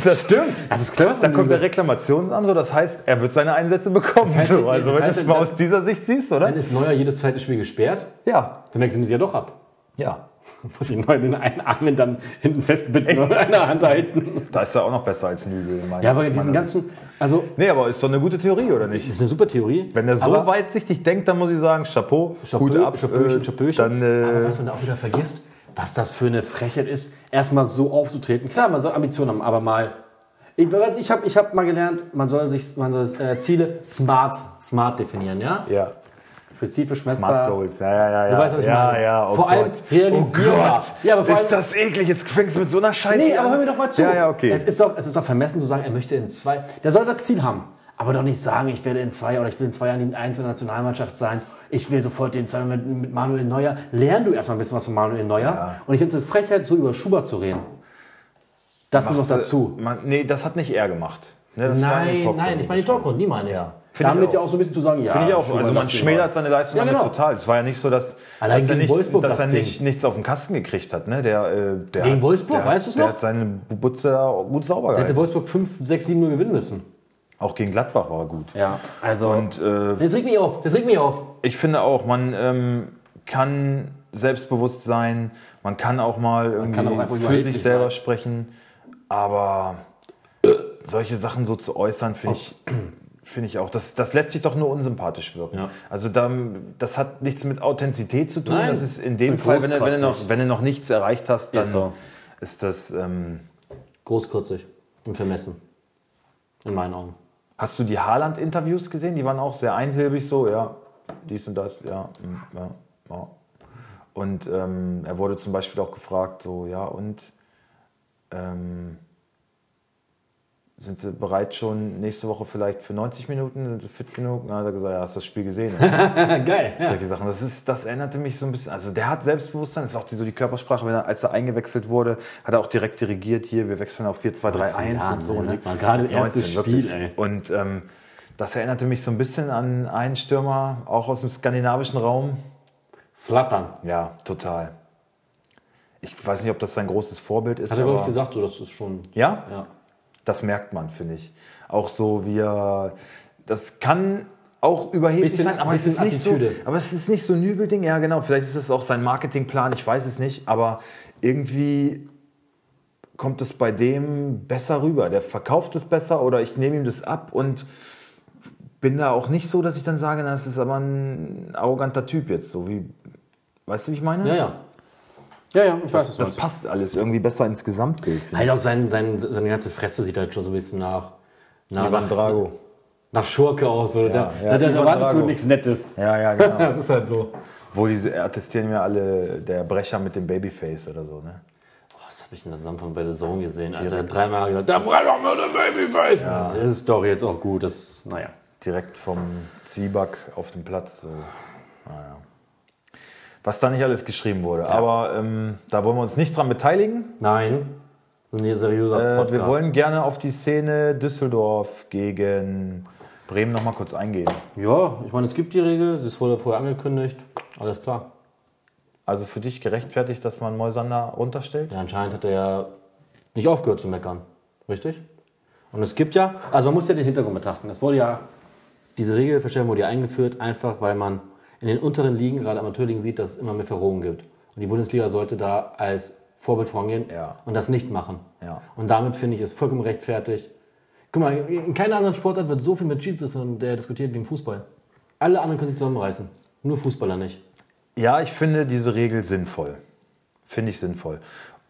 Stimmt. Das ist clever von dann kommt der. Reklamationsamt, so, das heißt, er wird seine Einsätze bekommen. heißt, so, also das wenn heißt, du es mal aus dieser Sicht siehst, oder? Dann ist Neuer jedes zweite Spiel gesperrt. Ja, Dann wechseln sie ja doch ab. ja. Muss ich Neuer den einen Arm dann hinten festbinden und eine Hand halten. Da ist er auch noch besser als Nübel. meine- Ja, aber aus diesen ganzen, also Nee, aber ist doch eine gute Theorie, oder nicht? das ist eine super Theorie. Wenn er so aber, weitsichtig denkt, dann muss ich sagen, Chapeau, Chapeau, Hut ab, Chapeauchen, äh, Chapeauchen. Dann, aber äh, was man da auch wieder vergisst, was das für eine Frechheit ist, erstmal so aufzutreten. Klar, man soll Ambitionen haben, aber mal. Ich, ich habe ich hab mal gelernt, man soll sich man soll äh, Ziele smart, smart definieren, ja? ja, Spezifisch Smart messbar. Goals, ja, ja, ja. Du weißt, was ich ja, meine. Ja, oh Vor allem Gott. realisierbar. Oh Gott, Ja, aber vor ist allem- das eklig, jetzt fängst du mit so einer Scheiße Nee, an. aber hör mir doch mal zu. Ja, ja, okay. Es ist doch, es ist doch vermessen zu sagen, er möchte in zwei. Der soll das Ziel haben. Aber doch nicht sagen, ich werde in zwei oder ich will in zwei Jahren die einzelne Nationalmannschaft sein. Ich will sofort den zwei mit, mit Manuel Neuer. Lern du erstmal ein bisschen was von Manuel Neuer. Und ich finde es eine Frechheit, so über Schubert zu reden. Das kommt noch dazu. Man, nee, das hat nicht er gemacht. Ne, Nein, nein, ich meine die. Talkrunde, die meine ich. Ja. Find Damit ja auch. so ein bisschen zu sagen, ja. Finde ich auch. Schubert, Also man schmälert seine Leistung Ja, damit genau. total. Es war ja nicht so, dass, Allein dass er, nicht, Wolfsburg dass das er nicht, nichts auf den Kasten gekriegt hat. Ne? Der, äh, der Gegen hat- Wolfsburg, der, weißt du's Der noch? hat seine Butze da gut sauber Hätte gehalten. Wolfsburg 5, 6, 7 0 gewinnen müssen. Auch gegen Gladbach war er gut. Ja, also. Und äh, das regt mich auf. Das regt mich auf. ich finde auch, man ähm, kann selbstbewusst sein, man kann auch mal irgendwie auch für sich selber sein. sprechen, aber solche Sachen so zu äußern, finde ich, finde ich auch, das, das lässt sich doch nur unsympathisch wirken. Ja. Also da, das hat nichts mit Authentizität zu tun. Nein, das ist in dem Fall, wenn du, wenn, du noch, wenn du noch nichts erreicht hast, dann Ist so. ist das. Ähm, Großkotzig und vermessen. In meinen Augen. hast du die Haaland-Interviews gesehen? Die waren auch sehr einsilbig so, ja, dies und das, ja, mm, ja, ja. Und ähm, er wurde zum Beispiel auch gefragt, so, ja, und ähm, sind sie bereit schon nächste Woche vielleicht für 90 Minuten? Sind sie fit genug? Na, hat er gesagt, ja, hast du das Spiel gesehen? Geil. Ja. Solche Sachen. Das, ist, das erinnerte mich so ein bisschen. Also der hat Selbstbewusstsein, das ist auch die, so die Körpersprache, wenn er, als er eingewechselt wurde, hat er auch direkt dirigiert, hier, wir wechseln auf 4-2-3-1 Jahren, und so. Ne? mal, gerade erstes Spiel, ey. Und ähm, das erinnerte mich so ein bisschen an einen Stürmer, auch aus dem skandinavischen Raum. Slattern. Ja, total. Ich weiß nicht, ob das sein großes Vorbild ist. Hat er, glaube ich, gesagt, so, das ist schon. Ja? Ja. Das merkt man, finde ich. Auch so wie er. Das kann auch überheblich Bisschen- sein, aber es, ist nicht so, aber es ist nicht so ein Nübelding. Ja, genau. Vielleicht ist es auch sein Marketingplan, ich weiß es nicht. Aber irgendwie kommt es bei dem besser rüber. Der verkauft es besser oder ich nehme ihm das ab und bin da auch nicht so, dass ich dann sage, na, das ist aber ein arroganter Typ jetzt. So wie, weißt du, wie ich meine? Ja, ja. Ja, ja, ich weiß, Das, du das meinst. passt alles irgendwie besser ins Gesamtbild. Halt auch sein, sein, seine ganze Fresse sieht halt schon so ein bisschen nach. Nach. Ivan nach, Drago. nach Schurke aus. Oder? Ja, da ja, da, da erwartest du Drago. nichts Nettes. Ja, ja, genau. Das ist halt so. Wo diese attestieren mir alle der Brecher mit dem Babyface oder so, ne? Boah, was habe ich in der Samsung bei der Zone gesehen? Also er hat dreimal gesagt, der Brecher mit dem Babyface. Das ist doch jetzt auch gut. Das, naja. Direkt vom Zwieback auf dem Platz. So. Naja. Was da nicht alles geschrieben wurde. Aber ähm, da wollen wir uns nicht dran beteiligen. Nein. Ein seriöser Äh, Podcast. wir wollen gerne auf die Szene Düsseldorf gegen Bremen noch mal kurz eingehen. ja, ich meine, es gibt die Regel. Sie ist vorher, angekündigt. Alles klar. Also für dich gerechtfertigt, dass man Moisander runterstellt? Ja, anscheinend hat er ja nicht aufgehört zu meckern. Richtig? Und es gibt ja, also man muss ja den Hintergrund betrachten. Es wurde ja, diese Regelverstellung wurde ja eingeführt, einfach weil man in den unteren Ligen, gerade Amateurligen, sieht, dass es immer mehr Verrohungen gibt. Und die Bundesliga sollte da als Vorbild vorangehen Ja. und das nicht machen. Ja. Und damit finde ich es vollkommen rechtfertigt. Guck mal, in keiner anderen Sportart wird so viel mit Schiedsrichtern der diskutiert wie im Fußball. Alle anderen können sich zusammenreißen. Nur Fußballer nicht. Ja, ich finde diese Regel sinnvoll. Finde ich sinnvoll.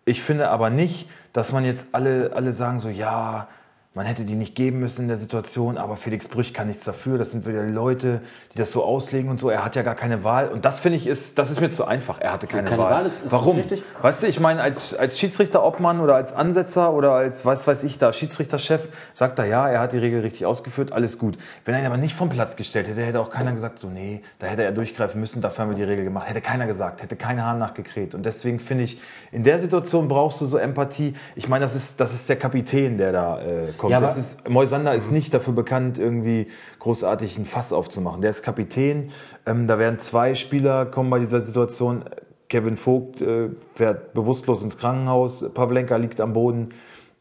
Ich finde aber nicht, dass man jetzt alle, alle sagen so, ja, man hätte die nicht geben müssen in der Situation, aber Felix Brüch kann nichts dafür. Das sind wieder die Leute, die das so auslegen und so. Er hat ja gar keine Wahl. Und das finde ich ist, das ist mir zu einfach. Er hatte keine, Keine Wahl. Wahl ist- ist Warum? richtig. Weißt du, ich meine, als, als Schiedsrichter-Obmann oder als Ansetzer oder als, was weiß ich da, Schiedsrichterchef, sagt er, ja, er hat die Regel richtig ausgeführt, alles gut. Wenn er ihn aber nicht vom Platz gestellt hätte, hätte auch keiner gesagt, so, nee, da hätte er durchgreifen müssen, dafür haben wir die Regel gemacht. Hätte keiner gesagt, hätte kein Hahn nachgekräht. Und deswegen finde ich, in der Situation brauchst du so Empathie. Ich meine, das ist, das ist der Kapitän, der da äh, kommt. Ja, aber- das ist, Moisander ist nicht dafür bekannt, irgendwie großartig ein Fass aufzumachen. Der ist Kapitän. Ähm, da werden zwei Spieler kommen bei dieser Situation. Kevin Vogt äh, fährt bewusstlos ins Krankenhaus. Pavlenka liegt am Boden.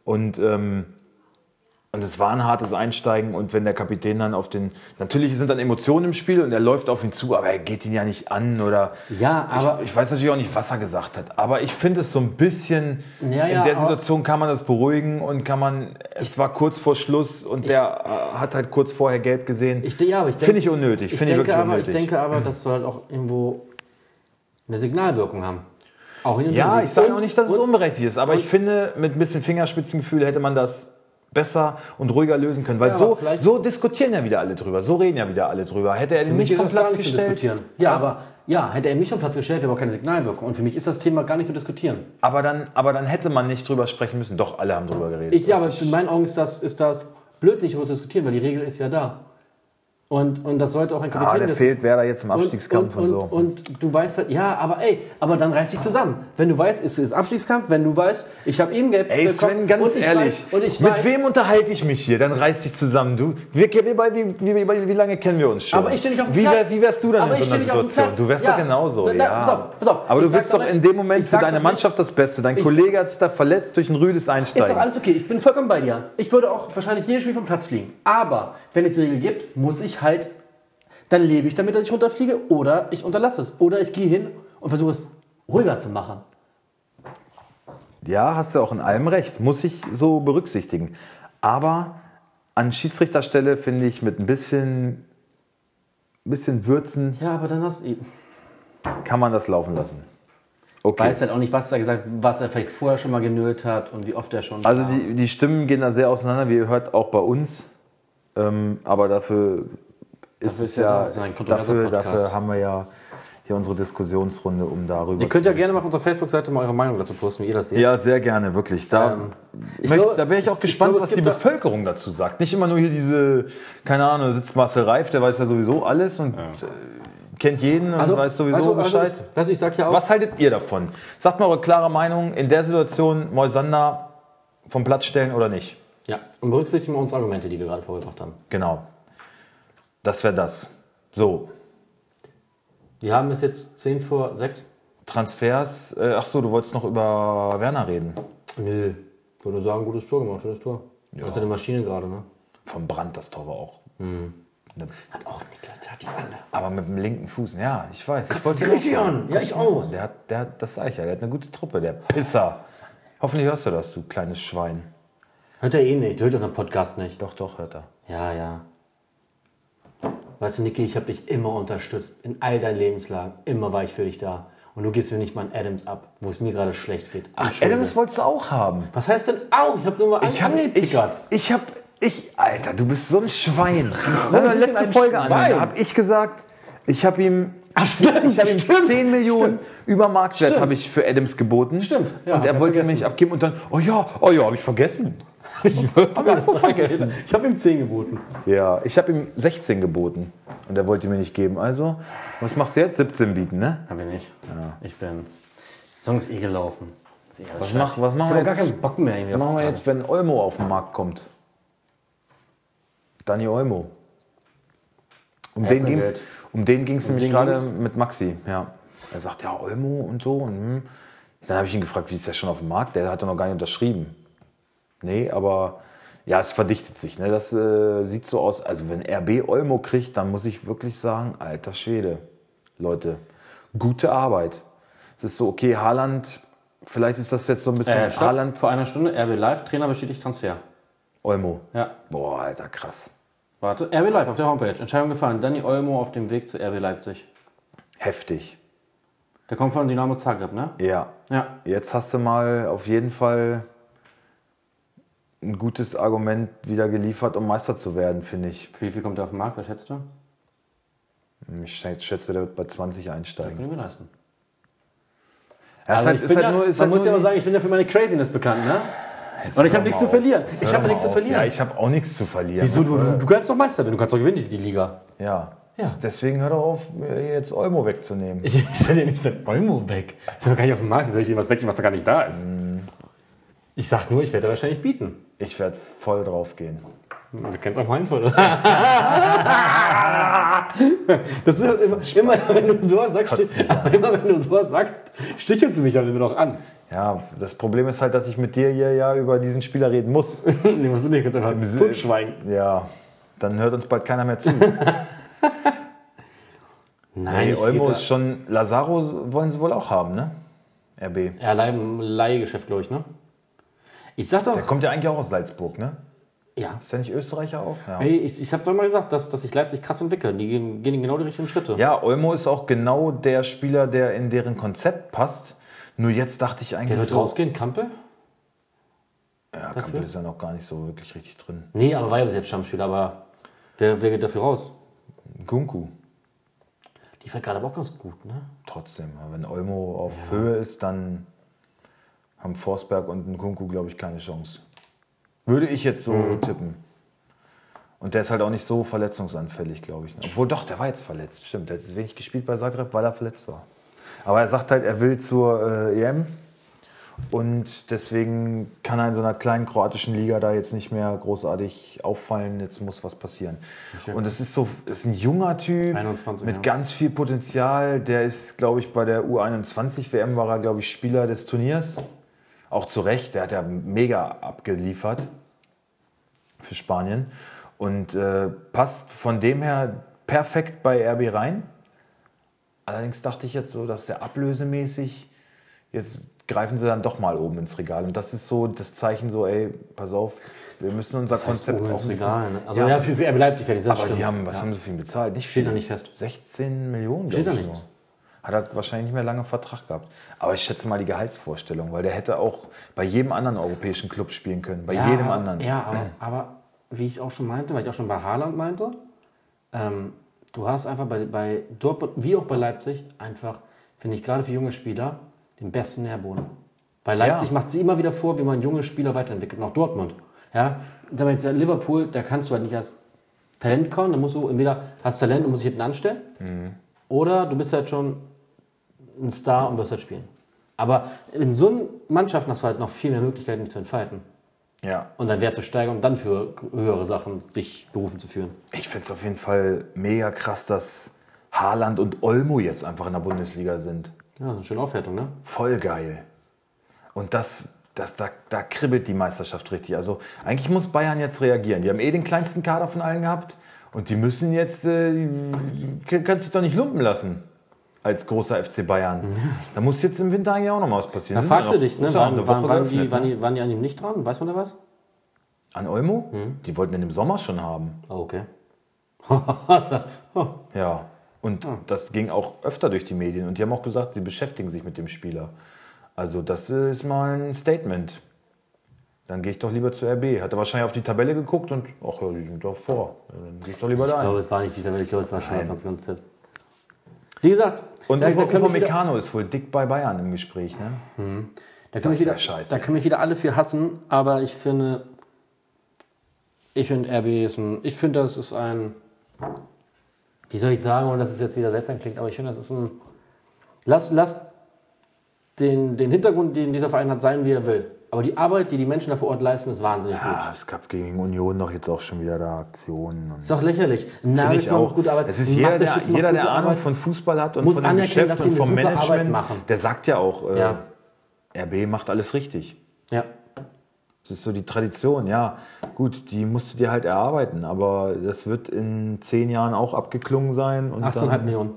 Und, ähm, und es war ein hartes Einsteigen. Und wenn der Kapitän dann auf den. Natürlich sind dann Emotionen im Spiel und er läuft auf ihn zu, aber er geht ihn ja nicht an. Oder Ja, aber- Ich, ich weiß natürlich auch nicht, was er gesagt hat. Aber ich finde es so ein bisschen. Ja, ja, in der Situation kann man das beruhigen und kann man. Es war kurz vor Schluss und der äh, hat halt kurz vorher gelb gesehen. Ich, ja, aber ich Finde ich unnötig. Ich, Finde ich denke wirklich aber, ich unnötig. denke aber, das soll halt auch irgendwo eine Signalwirkung haben. Auch in den Ja, ich sage auch nicht, dass es und- unberechtigt ist, aber ich finde, mit ein bisschen Fingerspitzengefühl hätte man das besser und ruhiger lösen können. Weil Ja, so, so diskutieren ja wieder alle drüber, so reden ja wieder alle drüber. Hätte er ihn mich nicht vom Platz nicht gestellt. Ja, Was? aber ja, hätte er mich vom Platz gestellt, wäre aber keine Signalwirkung. Und für mich ist das Thema gar nicht zu diskutieren. aber, dann, aber dann hätte man nicht drüber sprechen müssen. Doch, alle haben drüber geredet. Ich, ja, aber in meinen Augen ist das, ist das blödsinnig, darüber zu diskutieren, weil die Regel ist ja da. Und, und das sollte auch ein Kapitän ah, der fehlt Werder jetzt im Abstiegskampf und, und, und, so. Und du weißt halt, ja, aber ey, aber dann reiß dich zusammen. Wenn du weißt, es ist Abstiegskampf, wenn du weißt, ich habe eben gelb Ey, bekommen Sven, ganz und ich ehrlich, weiß, und ich mit weiß, wem unterhalte ich mich hier? Dann reiß dich zusammen. Du, wie, wie, wie, wie lange kennen wir uns schon? Aber ich steh nicht auf dem wie, wär, Platz. wie wärst du dann Aber in so einer Situation? Du wärst Ja. doch genauso. Da- da- ja. pass auf, pass auf. Aber Ich du willst doch in dem Moment für deine Mannschaft das Beste. Dein Ich- Kollege hat sich da verletzt durch ein rüdes Ist doch Einsteigen. alles okay. Ich bin vollkommen bei dir. Ich würde auch wahrscheinlich jedes Spiel vom Platz fliegen. Aber wenn es die Regel gibt, muss ich halt, dann lebe ich damit, dass ich runterfliege oder ich unterlasse es. Oder ich gehe hin und versuche es ruhiger zu machen. Ja, hast du auch in allem recht. Muss ich so berücksichtigen. Aber an Schiedsrichterstelle finde ich mit ein bisschen, bisschen Würzen Ja, aber dann hast du. kann man das laufen lassen. Okay. weiß halt auch nicht, was er gesagt was er vielleicht vorher schon mal genölt hat und wie oft er schon. Also die, die Stimmen gehen da sehr auseinander, wie ihr hört, auch bei uns. Ähm, aber dafür ist Dafür es ist ja ja, dafür, dafür haben wir ja hier unsere Diskussionsrunde, um darüber Ihr könnt ja gerne mal auf unserer Facebook-Seite mal eure Meinung dazu posten, wie ihr das seht. Ja, sehr gerne, wirklich. Da, Ähm, ich ich möchte, glaube- da wäre ich auch ich- gespannt, ich glaube, was die da- Bevölkerung dazu sagt. Nicht immer nur hier diese, keine Ahnung, sitzt Marcel Reif, der weiß ja sowieso alles und äh, kennt jeden und weiß sowieso also, Bescheid. Also, weißt du, ich sag ja auch, was haltet ihr davon? Sagt mal eure klare Meinung in der Situation, Moisander vom Platz stellen oder nicht? ja, und berücksichtigen wir unsere Argumente, die wir gerade vorgebracht haben. Genau. Das wäre das. So, Wir haben es jetzt 10 vor 6. Transfers. Äh, ach so, du wolltest noch über Werner reden. Nö, ich würde sagen, gutes Tor gemacht, schönes Tor. Ja. Das ist ja eine Maschine gerade, ne? Vom Brand das Tor war auch. Ne- Hat auch Niklas, der hat die alle. Aber mit dem linken Fuß. Ja, ich weiß. Ich wollte richtig an. Ja, ich auch. Der hat, der hat, das sag ich ja, der hat eine gute Truppe, der Pisser. Hoffentlich hörst du das, du kleines Schwein. Hört er eh nicht, der hört unseren Podcast nicht. Doch, doch, hört er. Ja, ja. Weißt du, Niki, ich habe dich immer unterstützt. In all deinen Lebenslagen. Immer war ich für dich da. Und du gibst mir nicht mal einen Adams ab, wo es mir gerade schlecht geht. Entschuldige. Adams wolltest du auch haben. Was heißt denn auch? Ich habe nur mal Ich hab, ich, angetickert. ich hab, ich, Alter, du bist so ein Schwein. Hör mal bin letzte Folge an, Schwein? da hab ich gesagt, ich habe ihm, stimmt, ich hab ihm stimmt, 10 Millionen über Marktwert Stimmt. habe ich für Adams geboten. Stimmt, ja, und er ich wollte mir vergessen. nicht abgeben und dann, oh ja, oh ja, habe ich vergessen. Ich habe einfach vergessen. Ich habe ihm 10 geboten. Ja, ich habe ihm 16 geboten und er wollte mir nicht geben. Also, was machst du jetzt? 17 bieten, ne? Hab ich nicht. Ich bin. Der Song ist eh gelaufen. Ist eh Was mach- was machen ich wir hab gar jetzt? keinen Bock mehr. Was machen wir jetzt, wenn Olmo auf den Markt kommt? Dani Olmo. Um den ging es um den ging's nämlich den gerade mit Maxi. Ja. Er sagt, ja, Olmo und so. Und, hm. Dann habe ich ihn gefragt, wie ist der schon auf dem Markt? Der hat doch noch gar nicht unterschrieben. Nee, aber ja, es verdichtet sich. Ne? Das äh, sieht so aus. Also, wenn RB Olmo kriegt, dann muss ich wirklich sagen, alter Schwede. Leute, gute Arbeit. Es ist so, okay, Haaland, vielleicht ist das jetzt so ein bisschen Äh, stopp. Haaland, Vor einer Stunde, RB Live, Trainer bestätigt Transfer. Olmo. Ja. Boah, alter, krass. Warte, RB Live auf der Homepage. Entscheidung gefallen. Danny Olmo auf dem Weg zu RB Leipzig. Heftig. Der kommt von Dynamo Zagreb, ne? Ja. Ja. Jetzt hast du mal auf jeden Fall ein gutes Argument wieder geliefert, um Meister zu werden, finde ich. Für wie viel kommt der auf den Markt? Was schätzt du? Ich schä- schätze, der wird bei 20 einsteigen. Können wir leisten. Ja, Also ich halt, ja, halt nur, man halt muss ja mal sagen, ich bin ja für meine Craziness bekannt, ne? Und ich habe nichts mal zu verlieren. auf. Ich habe nichts zu auf. verlieren. Ja, ich habe auch nichts zu verlieren. Wieso? Du, du, du kannst doch Meister werden. Du kannst doch gewinnen, die, die Liga. Ja. Ja. Deswegen hör doch auf, mir jetzt Olmo wegzunehmen. Ich, ich soll dir nicht sagen, Olmo weg. Ist doch gar nicht auf dem Markt. Soll ich dir was wegnehmen, was doch gar nicht da ist? Ich sag nur, ich werde wahrscheinlich bieten. Ich werde voll drauf gehen. Du kennst auch meinen Fall. Das ist immer, immer, wenn du sowas sagst, immer wenn du sowas sagst, stichelst du mich dann immer noch an. Ja, das Problem ist halt, dass ich mit dir hier ja über diesen Spieler reden muss. Nee, musst du nicht, kannst einfach Sinne- totschweigen. Ja, dann hört uns bald keiner mehr zu. Nein, Nee, ich Olmo ist schon. Lazaro wollen sie wohl auch haben, ne? RB. Ja, Leih- Leihgeschäft, glaube ich, ne? Ich sag doch, Der kommt ja eigentlich auch aus Salzburg, ne? ja. Ist der nicht Österreicher auch? Ja. Hey, ich, ich habe doch mal gesagt, dass, dass sich Leipzig krass entwickelt. Die gehen, gehen genau die richtigen Schritte. Ja, Olmo ist auch genau der Spieler, der in deren Konzept passt. Nur jetzt dachte ich eigentlich Der wird so. rausgehen, Kampel? Ja, Kampel ist ja noch gar nicht so wirklich richtig drin. Nee, aber war ja bis jetzt Stammspieler, aber wer, wer geht dafür raus? Gunku. Die fällt gerade aber auch ganz gut, ne? Trotzdem, wenn Olmo auf Höhe ist, dann haben Forsberg und ein Kunku, glaube ich, keine Chance. Würde ich jetzt so Mhm. tippen. Und der ist halt auch nicht so verletzungsanfällig, glaube ich. Obwohl doch, der war jetzt verletzt. Stimmt, der hat jetzt wenig gespielt bei Zagreb, weil er verletzt war. Aber er sagt halt, er will zur äh, EM. Und deswegen kann er in so einer kleinen kroatischen Liga da jetzt nicht mehr großartig auffallen. Jetzt muss was passieren. Und es ist so, es ist ein junger Typ 21, mit ja. ganz viel Potenzial. Der ist, glaube ich, bei der U21 WM war er, glaube ich, Spieler des Turniers. Auch zu Recht, der hat ja mega abgeliefert für Spanien. Und äh, passt von dem her perfekt bei RB rein. Allerdings dachte ich jetzt so, dass der ablösemäßig, jetzt greifen sie dann doch mal oben ins Regal. Und das ist so das Zeichen so, ey, pass auf, wir müssen unser Das heißt, Konzept oben ins Regal, ne? Also Ja. ja, für, für RB Leipzig fertig, das aber stimmt. die haben, was ja. haben sie für ihn bezahlt? Nicht Steht viel. da nicht fest. 16 Millionen, Steht da ich nicht. nur. Hat er wahrscheinlich nicht mehr lange Vertrag gehabt. Aber ich schätze mal die Gehaltsvorstellung, weil der hätte auch bei jedem anderen europäischen Club spielen können. Bei Ja, jedem aber, anderen. Ja, aber, aber wie ich auch schon meinte, weil ich auch schon bei Haaland meinte, ähm, du hast einfach bei, bei Dortmund, wie auch bei Leipzig, einfach, finde ich, gerade für junge Spieler, den besten Nährboden. Bei Leipzig Ja. macht sie immer wieder vor, wie man junge Spieler weiterentwickelt. Und auch Dortmund. Ja, da jetzt Liverpool, da kannst du halt nicht als Talent kommen, da musst du entweder hast Talent und musst dich hinten anstellen, oder du bist halt schon ein Star und wirst halt spielen. Aber in so einer Mannschaft hast du halt noch viel mehr Möglichkeiten, dich zu entfalten Ja. und deinen Wert zu steigern und dann für höhere Sachen dich berufen zu führen. Ich finde es auf jeden Fall mega krass, dass Haaland und Olmo jetzt einfach in der Bundesliga sind. Ja, das ist eine schöne Aufwertung, ne? Voll geil. Und das, das, da, da kribbelt die Meisterschaft richtig. Also eigentlich muss Bayern jetzt reagieren. Die haben eh den kleinsten Kader von allen gehabt. Und die müssen jetzt, äh, kannst dich doch nicht lumpen lassen. Als großer FC Bayern. Da muss jetzt im Winter eigentlich auch noch mal was passieren. Da fragst du dich, ne? auch Waren, waren, die, waren, die, waren die an ihm nicht dran? Weiß man da was? An Olmo? Hm? Die wollten ihn im Sommer schon haben. Oh, okay. oh. Ja. Und Ah. das ging auch öfter durch die Medien. Und die haben auch gesagt, sie beschäftigen sich mit dem Spieler. Also das ist mal ein Statement. Dann gehe ich doch lieber zur RB. Hat er wahrscheinlich auf die Tabelle geguckt und, ach ja, die sind doch vor. Dann gehe ich doch lieber Ich da. glaube, es war nicht die Tabelle, ich glaube, es war schon das Konzept. Wie gesagt, Und da, da Upamecano ist wohl dick bei Bayern im Gespräch. Ne? da können wieder, scheiße. da können wir wieder alle für hassen, aber ich finde, ich finde RB ist ein, ich finde, das ist ein, wie soll ich sagen, und das ist jetzt wieder seltsam klingt, aber ich finde, das ist ein, lass, lass den, den Hintergrund, den dieser Verein hat, sein, wie er will. Aber die Arbeit, die die Menschen da vor Ort leisten, ist wahnsinnig gut. Ja, es gab gegen Union doch jetzt auch schon wieder da Aktionen. Ist doch lächerlich. Nagelsmann auch. macht gute Arbeit. Das ist jeder, der, jeder, der Ahnung Arbeit. von Fußball hat und Muss von dem anerkennen, Geschäft dass sie und vom Management, machen. der sagt ja auch, äh, Ja. RB macht alles richtig. Ja. Das ist so die Tradition, ja. Gut, die musst du dir halt erarbeiten, aber das wird in zehn Jahren auch abgeklungen sein. Und 18,5 dann, Millionen.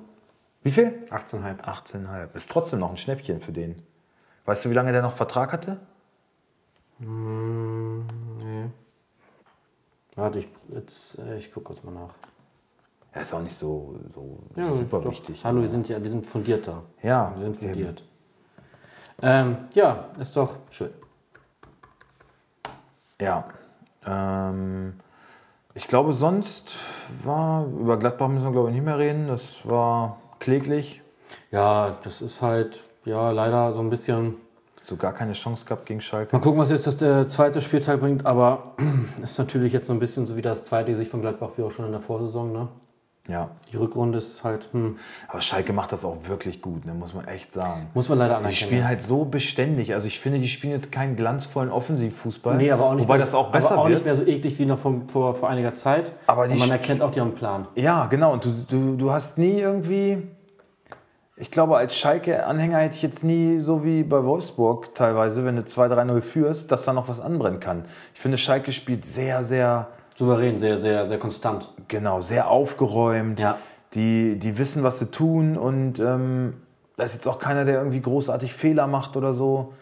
Wie viel? 18,5. 18,5. Ist trotzdem noch ein Schnäppchen für den. Weißt du, wie lange der noch Vertrag hatte? Warte, ich, jetzt, äh, ich gucke kurz mal nach. Er ist auch nicht so, so Ja, super doch- wichtig. Hallo, wir sind ja, wir sind fundiert da. Ja, Wir sind fundiert. Ähm, ja, ist doch schön. Ja. Ähm, ich glaube, sonst war, über Gladbach müssen wir glaube ich nicht mehr reden. Das war kläglich. Ja, das ist halt, ja, leider so ein bisschen. So gar keine Chance gehabt gegen Schalke. Mal gucken, was jetzt das der zweite Spieltag bringt, aber ist natürlich jetzt so ein bisschen so wie das zweite Gesicht von Gladbach wie auch schon in der Vorsaison. Ne? Ja. Die Rückrunde ist halt, hm, Aber Schalke macht das auch wirklich gut, ne, muss man echt sagen. muss man leider Die anerkennen. spielen halt so beständig. Also ich finde, die spielen jetzt keinen glanzvollen Offensivfußball. Nee, aber auch nicht, Wobei mehr, das auch besser aber auch wird. nicht mehr so eklig wie noch vor, vor, vor einiger Zeit. Aber die Und man erkennt auch, die haben einen Plan. Ja, genau. Und du, du, du hast nie irgendwie. Ich glaube, als Schalke-Anhänger hätte ich jetzt nie, so wie bei Wolfsburg teilweise, wenn du 2-3-0 führst, dass da noch was anbrennen kann. Ich finde, Schalke spielt sehr, sehr, Souverän, sehr, sehr, sehr konstant. genau, sehr aufgeräumt. Ja. Die, die wissen, was sie tun und ähm, da ist jetzt auch keiner, der irgendwie großartig Fehler macht oder so.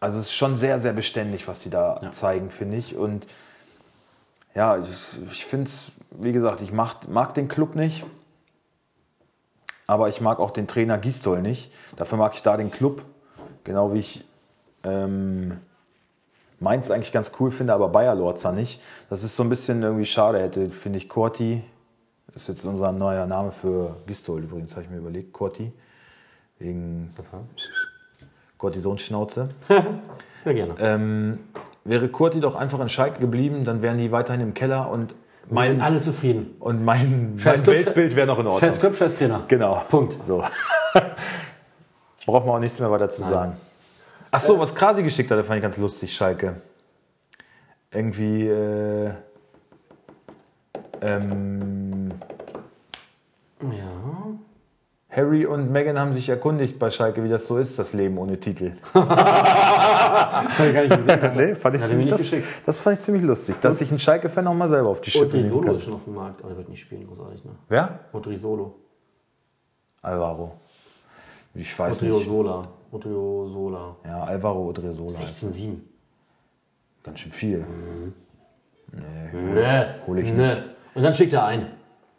Also es ist schon sehr, sehr beständig, was sie da Ja. zeigen, finde ich. Und ja, ich, ich finde es, wie gesagt, ich mag, mag den Club nicht. Aber ich mag auch den Trainer Gistol nicht. Dafür mag ich da den Club. Genau wie ich ähm, Mainz eigentlich ganz cool finde, aber Bayer Lorza nicht. Das ist so ein bisschen irgendwie schade. Hätte, finde ich, Corti, das ist jetzt unser neuer Name für Gistol übrigens, habe ich mir überlegt. Corti. Wegen Cortisonschnauze. Ja, gerne. Ähm, wäre Kurti doch einfach in Schalke geblieben, dann wären die weiterhin im Keller und mein, sind alle zufrieden. und mein, Scheiß mein Club, Weltbild wäre noch in Ordnung. Scheiß Club, scheiß Trainer. Genau. Punkt. So. Braucht man auch nichts mehr weiter zu sagen. Ach so, was Krasi geschickt hat, fand ich ganz lustig, Schalke. Irgendwie, äh, ähm, Ja. Harry und Meghan haben sich erkundigt bei Schalke, wie das so ist, das Leben ohne Titel. Hab ich gar nicht gesehen. nee, fand ich Hat mir ziemlich, nicht das, geschickt. das fand ich ziemlich lustig, dass sich ein Schalke-Fan auch mal selber auf die Schippe nehmen Solo kann. ist schon auf dem Markt, aber der wird nicht spielen, großartig. Ne? Wer? Odri Solo. Alvaro. Ich weiß Odrio nicht. Sola. Odrio Sola. Ja, Alvaro Odriozola. 16-7. Ganz schön viel. Ne. hol ich ne. Und dann schickt er ein.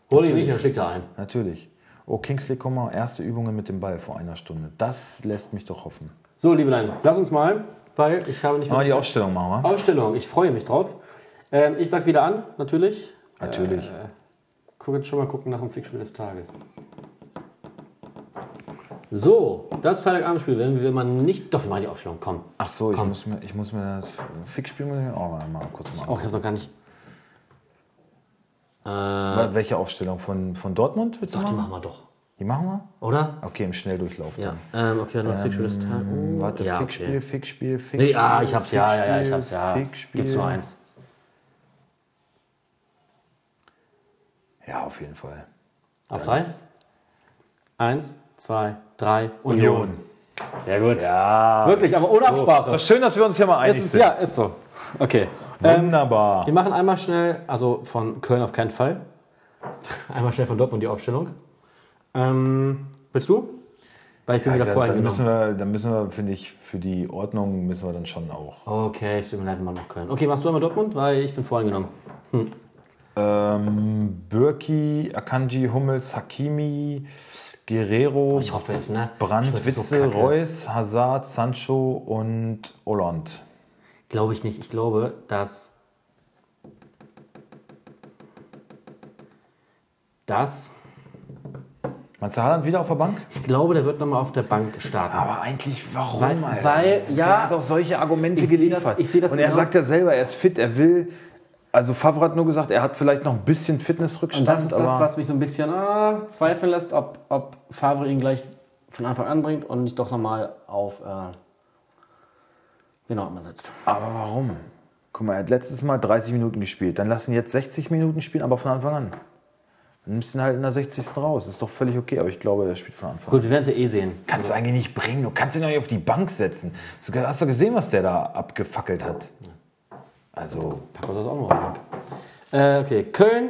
Hol ihn nicht, dann schickt er ein. Natürlich. Oh, Kingsley Coman, erste Übungen mit dem Ball vor einer Stunde. Das lässt mich doch hoffen. So, liebe Leute, lass uns mal, weil ich habe nicht Mal die mehr. Aufstellung machen, wa? Ausstellung, ich freue mich drauf. Ähm, ich sag wieder an, natürlich. Natürlich. Äh, gucke jetzt schon mal gucken nach dem Fixspiel des Tages. So, das Freitagabendspiel, wenn wir mal nicht. Doch, wir machen die Aufstellung. Komm. Ach so, ich Komm. muss, mir, ich muss mir das Fixspiel muss ich mir auch mal, kurz mal. Oh, ich habe doch gar nicht. Äh, Welche Aufstellung? Von, von Dortmund willst doch, die machen? wir doch. Die machen wir? Oder? Okay, im Schnelldurchlauf. Ja. dann. Ähm, okay, noch Fixspiel des Tages. Ähm, warte, ja, Fixspiel, okay. Fixspiel, Fixspiel. Nee, ah, ich hab's, ja, ja, ja, ich hab's, ja. Fixspiel. Gibt's nur eins. Ja, auf jeden Fall. Auf drei? Eins, zwei, drei. Union. Sehr gut. Ja. Wirklich, aber ohne Ist Absprache. doch schön, dass wir uns hier mal einig ist, sind. ja, ist so. Okay. Ähm, Wunderbar. wir machen einmal schnell, also von Köln auf keinen Fall. Einmal schnell von Dortmund die Aufstellung. Ähm, willst du? Weil ich bin wieder dann, vorher dann müssen genommen. wir, dann müssen wir, finde ich, für die Ordnung müssen wir dann schon auch. Okay, es tut mir leid, wir machen noch Köln. Okay, machst du einmal Dortmund, weil ich bin vorhin genommen. Ähm, Birki, Akanji, Hummels, Hakimi, Guerrero, Ich hoffe es, ne? Brandt, Ich so Witzel, kacke. Reus, Hazard, Sancho und Hollande. Glaube ich nicht. Ich glaube, dass das. Meinst du Haaland wieder auf der Bank? Ich glaube, der wird nochmal auf der Bank starten. Aber eigentlich, warum, Weil- Alter? weil, ja, er hat auch solche Argumente ich geliefert. das- ich seh das Und er genau- sagt ja selber, er ist fit, er will. Also Favre hat nur gesagt, er hat vielleicht noch ein bisschen Und Fitnessrückstand. das ist das, was mich so ein bisschen ah, zweifeln lässt, ob, ob Favre ihn gleich von Anfang an bringt und nicht doch nochmal auf äh, auch immer setzt. Aber warum? Guck mal, er hat letztes Mal 30 Minuten gespielt. Dann lassen jetzt 60 Minuten spielen, aber von Anfang an. Dann nimmst du ihn halt in der 60. raus. Das ist doch völlig okay, aber ich glaube, er spielt von Anfang an. Gut, wir werden sie eh sehen. Kannst du eigentlich nicht bringen. Du kannst ihn doch nicht auf die Bank setzen. Du hast doch gesehen, was der da abgefackelt hat. Also, Pack uns das auch noch ab. Äh, okay, Köln,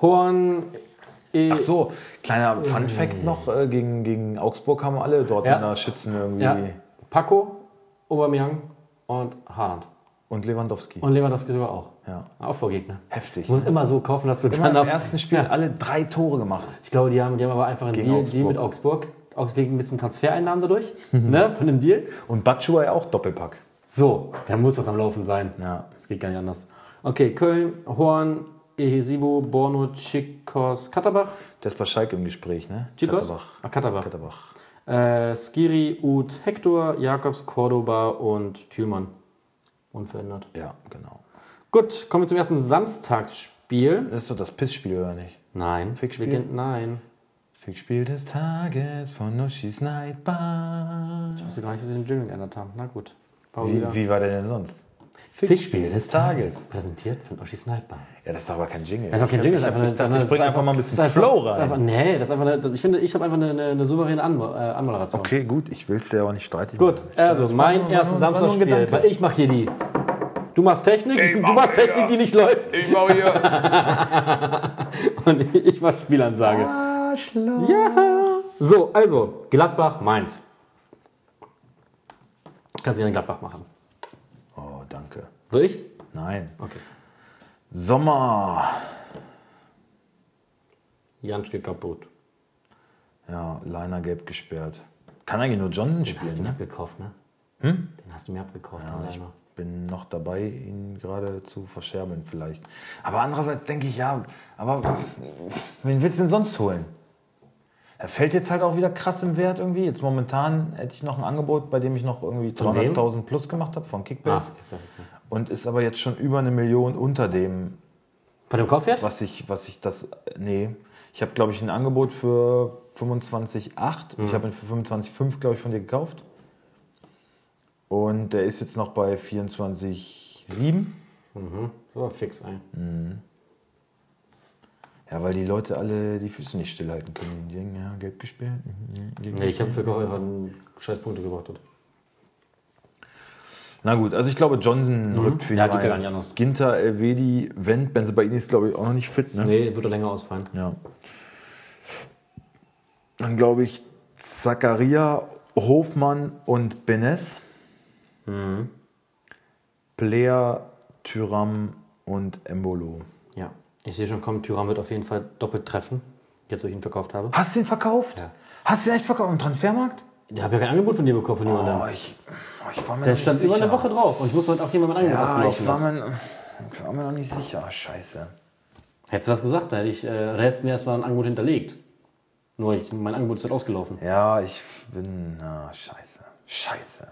Horn, E ach so, kleiner Fun Fact noch. Äh, gegen, gegen Augsburg haben alle dort Ja. in der Schützen irgendwie. ja, Paco, Aubameyang und Haaland. Und Lewandowski. Und Lewandowski sogar auch. ja. Aufbaugegner. Heftig. Ich muss immer so kaufen, dass du Immer dann im ersten Spiel alle drei Tore gemacht. Ich glaube, die haben, die haben aber einfach einen Deal. Deal mit Augsburg. Augsburg kriegt ein bisschen Transfereinnahmen dadurch, Mhm. ne, von dem Deal. Und Batschua ja auch Doppelpack. So, da muss das am Laufen sein. Ja. Das geht gar nicht anders. Okay, Köln, Horn, Ehesibo, Borno, Chikos, Katterbach. Der ist bei Schalke im Gespräch, ne? Chikos? Katterbach. Ah, Katterbach. Katterbach. Äh, Skiri, Uth, Hector, Jakobs, Cordoba und Thülmann. Unverändert. Ja, genau. Gut, kommen wir zum ersten Samstagsspiel. Das ist doch das Pissspiel, oder nicht? Nein. Fickspiel? Wir gehen- Nein. Fickspiel des Tages von Nushis Nightbar. Ich wusste gar nicht, dass sie den Jingle geändert haben. Na gut. Wie, wie war der denn sonst? Fickspiel des Tages. Präsentiert von Oschi Sniper. Ja, das ist doch aber kein Jingle. Das ist auch kein Jingle, das ist einfach eine. Ich dachte, ich bringe einfach mal ein bisschen einfach- Flow ist einfach, rein. nee, das ist einfach eine, ich finde, ich habe einfach eine, eine, eine souveräne äh, Anmoderation. Okay, gut, ich will es dir aber nicht streiten. Gut, also mein erstes Gedanke. weil ich mache hier die. Du machst Technik, Ich du mach machst hier. Technik, die nicht läuft. Ich baue hier. Und ich mach Spielansage. Arschloch. Ja. So, also, Gladbach, Mainz. Kannst gerne Gladbach machen. Soll ich? Nein. Okay. Sommer. Jan steht kaputt. Ja, Liner gelb gesperrt. Kann eigentlich nur Johnson Den hast du spielen, mir ne? abgekauft, ne? Den hast du mir abgekauft, Ja, den ich bin noch dabei, ihn gerade zu verscherbeln vielleicht. Aber andererseits denke ich, ja, aber wen willst du denn sonst holen? Er fällt jetzt halt auch wieder krass im Wert irgendwie. Jetzt momentan hätte ich noch ein Angebot, bei dem ich noch irgendwie Von wem? 300.000 plus gemacht habe von Ah, Kickbase. perfekt. Und ist aber jetzt schon über eine Million unter dem, Von dem Kaufwert? was ich, was ich das, nee. Ich habe, glaube ich, ein Angebot für 25,8. Mhm. Ich habe ihn für 25,5, glaube ich, von dir gekauft. Und der ist jetzt noch bei 24,7. So, fix ein. Ja, weil die Leute alle die Füße nicht stillhalten können. Die denken, ja, gelb gespielt. mhm, gelb Nee, ich habe für Kauf einfach einen scheiß Punkte gebracht. Na gut, also ich glaube, Johnson rückt für Mhm. Ja, geht ja gar nicht anders. Ginter, Elvedi, Wendt, Benzebaini ist, glaube ich, auch noch nicht fit. Ne? Nee, wird er länger ausfallen. Ja. Dann glaube ich Zakaria, Hofmann und Benes. Mhm. Player, Tyram und Embolo. Ja. Ich sehe schon kommen, Tyram wird auf jeden Fall doppelt treffen. Jetzt, wo ich ihn verkauft habe. Hast du den verkauft? Ja. Hast du den echt verkauft im Transfermarkt? Ich habe ja kein Angebot von dir bekommen, von jemandem. Oh, ich, oh, ich war mir Der stand nicht über sicher. eine Woche drauf und ich musste heute auch jemand mein Angebot Ja, ich war, mir, ich war mir noch nicht sicher. Scheiße. Hättest du das gesagt, da hätte ich, äh, da hättest du mir erstmal ein Angebot hinterlegt. Nur ich, mein Angebot ist halt ausgelaufen. Ja, ich bin. Na, scheiße. Scheiße.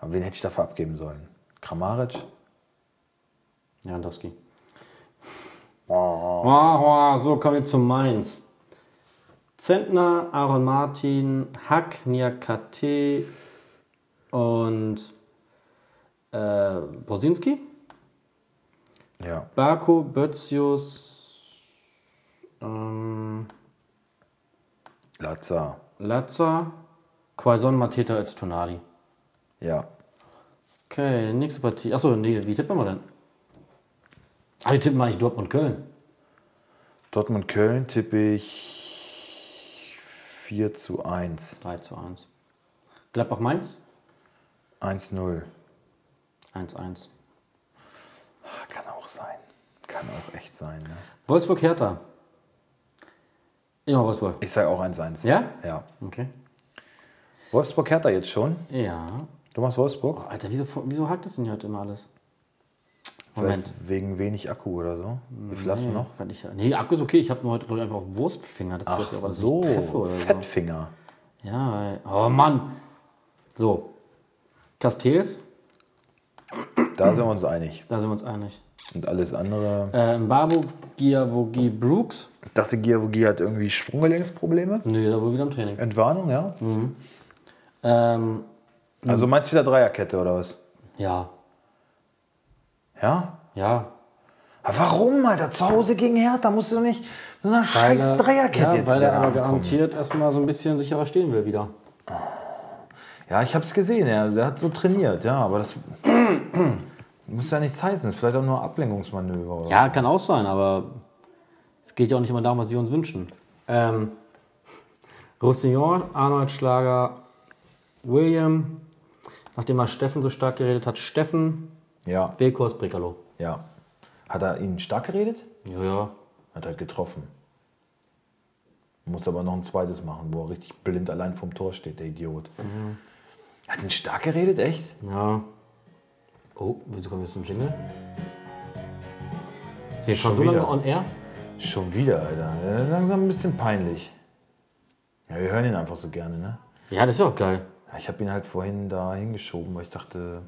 Aber wen hätte ich dafür abgeben sollen? Kramaric? Lewandowski. Oh, so, kommen wir zu Mainz. Zentner, Aaron Martin, Hack, Niakate und äh, Brosinski. Ja. Barco, Bötzius, ähm, Lazar. Lazza, Quaison, Mateta als Tonali. Ja. Okay, nächste Partie. Achso, nee, wie tippen wir denn? Ah, wir tippen eigentlich Dortmund-Köln. Dortmund-Köln tippe ich 4 zu 1. 3 zu 1. Gladbach-Mainz? 1-0. 1-1. Ah, Kann auch sein. Kann auch echt sein. Ne? Wolfsburg-Hertha? Immer Wolfsburg. Ich sage auch 1-1. Ja? Ja. Okay. Wolfsburg Hertha jetzt schon. Ja. Du machst Wolfsburg? Alter, wieso, wieso hakt das denn hier heute immer alles? Moment. Vielleicht wegen wenig Akku oder so. Wie viel hast du noch? Fand ich, ja- nee, Akku ist okay. Ich habe nur heute ich, einfach Wurstfinger, das aber so. nicht treffe oder so. Fettfinger. Ja, weil- oh Mann. So. Castells, Da sind wir uns einig. da sind wir uns einig. Und alles andere. Äh, Mbabo, Giavogi, Brooks. Ich dachte, Giavogi hat irgendwie Sprunggelenksprobleme. Nö, da wohl wieder im Training. Entwarnung, ja? Ähm, Also meinst du wieder Dreierkette oder was? ja, Ja? ja. Aber warum, Alter? Zu Hause gegen Hertha musst du doch nicht so eine scheiß er- Dreierkette ja, jetzt weil er aber garantiert erstmal so ein bisschen sicherer stehen will wieder. Ja, ich hab's gesehen. Er, der hat so trainiert, ja. Aber das muss ja nichts heißen. Das ist vielleicht auch nur Ablenkungsmanöver. Oder? Ja, kann auch sein, aber es geht ja auch nicht immer darum, was wir uns wünschen. Ähm, Roussillon, Arnold Schlager, William. Nachdem er Steffen so stark geredet hat, Steffen, Ja, Wilkos, Bricalo. ja. Hat er ihn stark geredet? Ja, ja. Hat halt getroffen. Muss aber noch ein zweites machen, wo er richtig blind allein vom Tor steht, der Idiot. Hat ihn stark geredet, echt? Ja. Oh, wieso kommt jetzt ein Jingle? Sind schon Schon so lange wieder. on air? Schon wieder, Alter. Ja, langsam ein bisschen peinlich. Ja, wir hören ihn einfach so gerne, ne? Ja, das ist auch geil. Ich habe ihn halt vorhin da hingeschoben, weil ich dachte,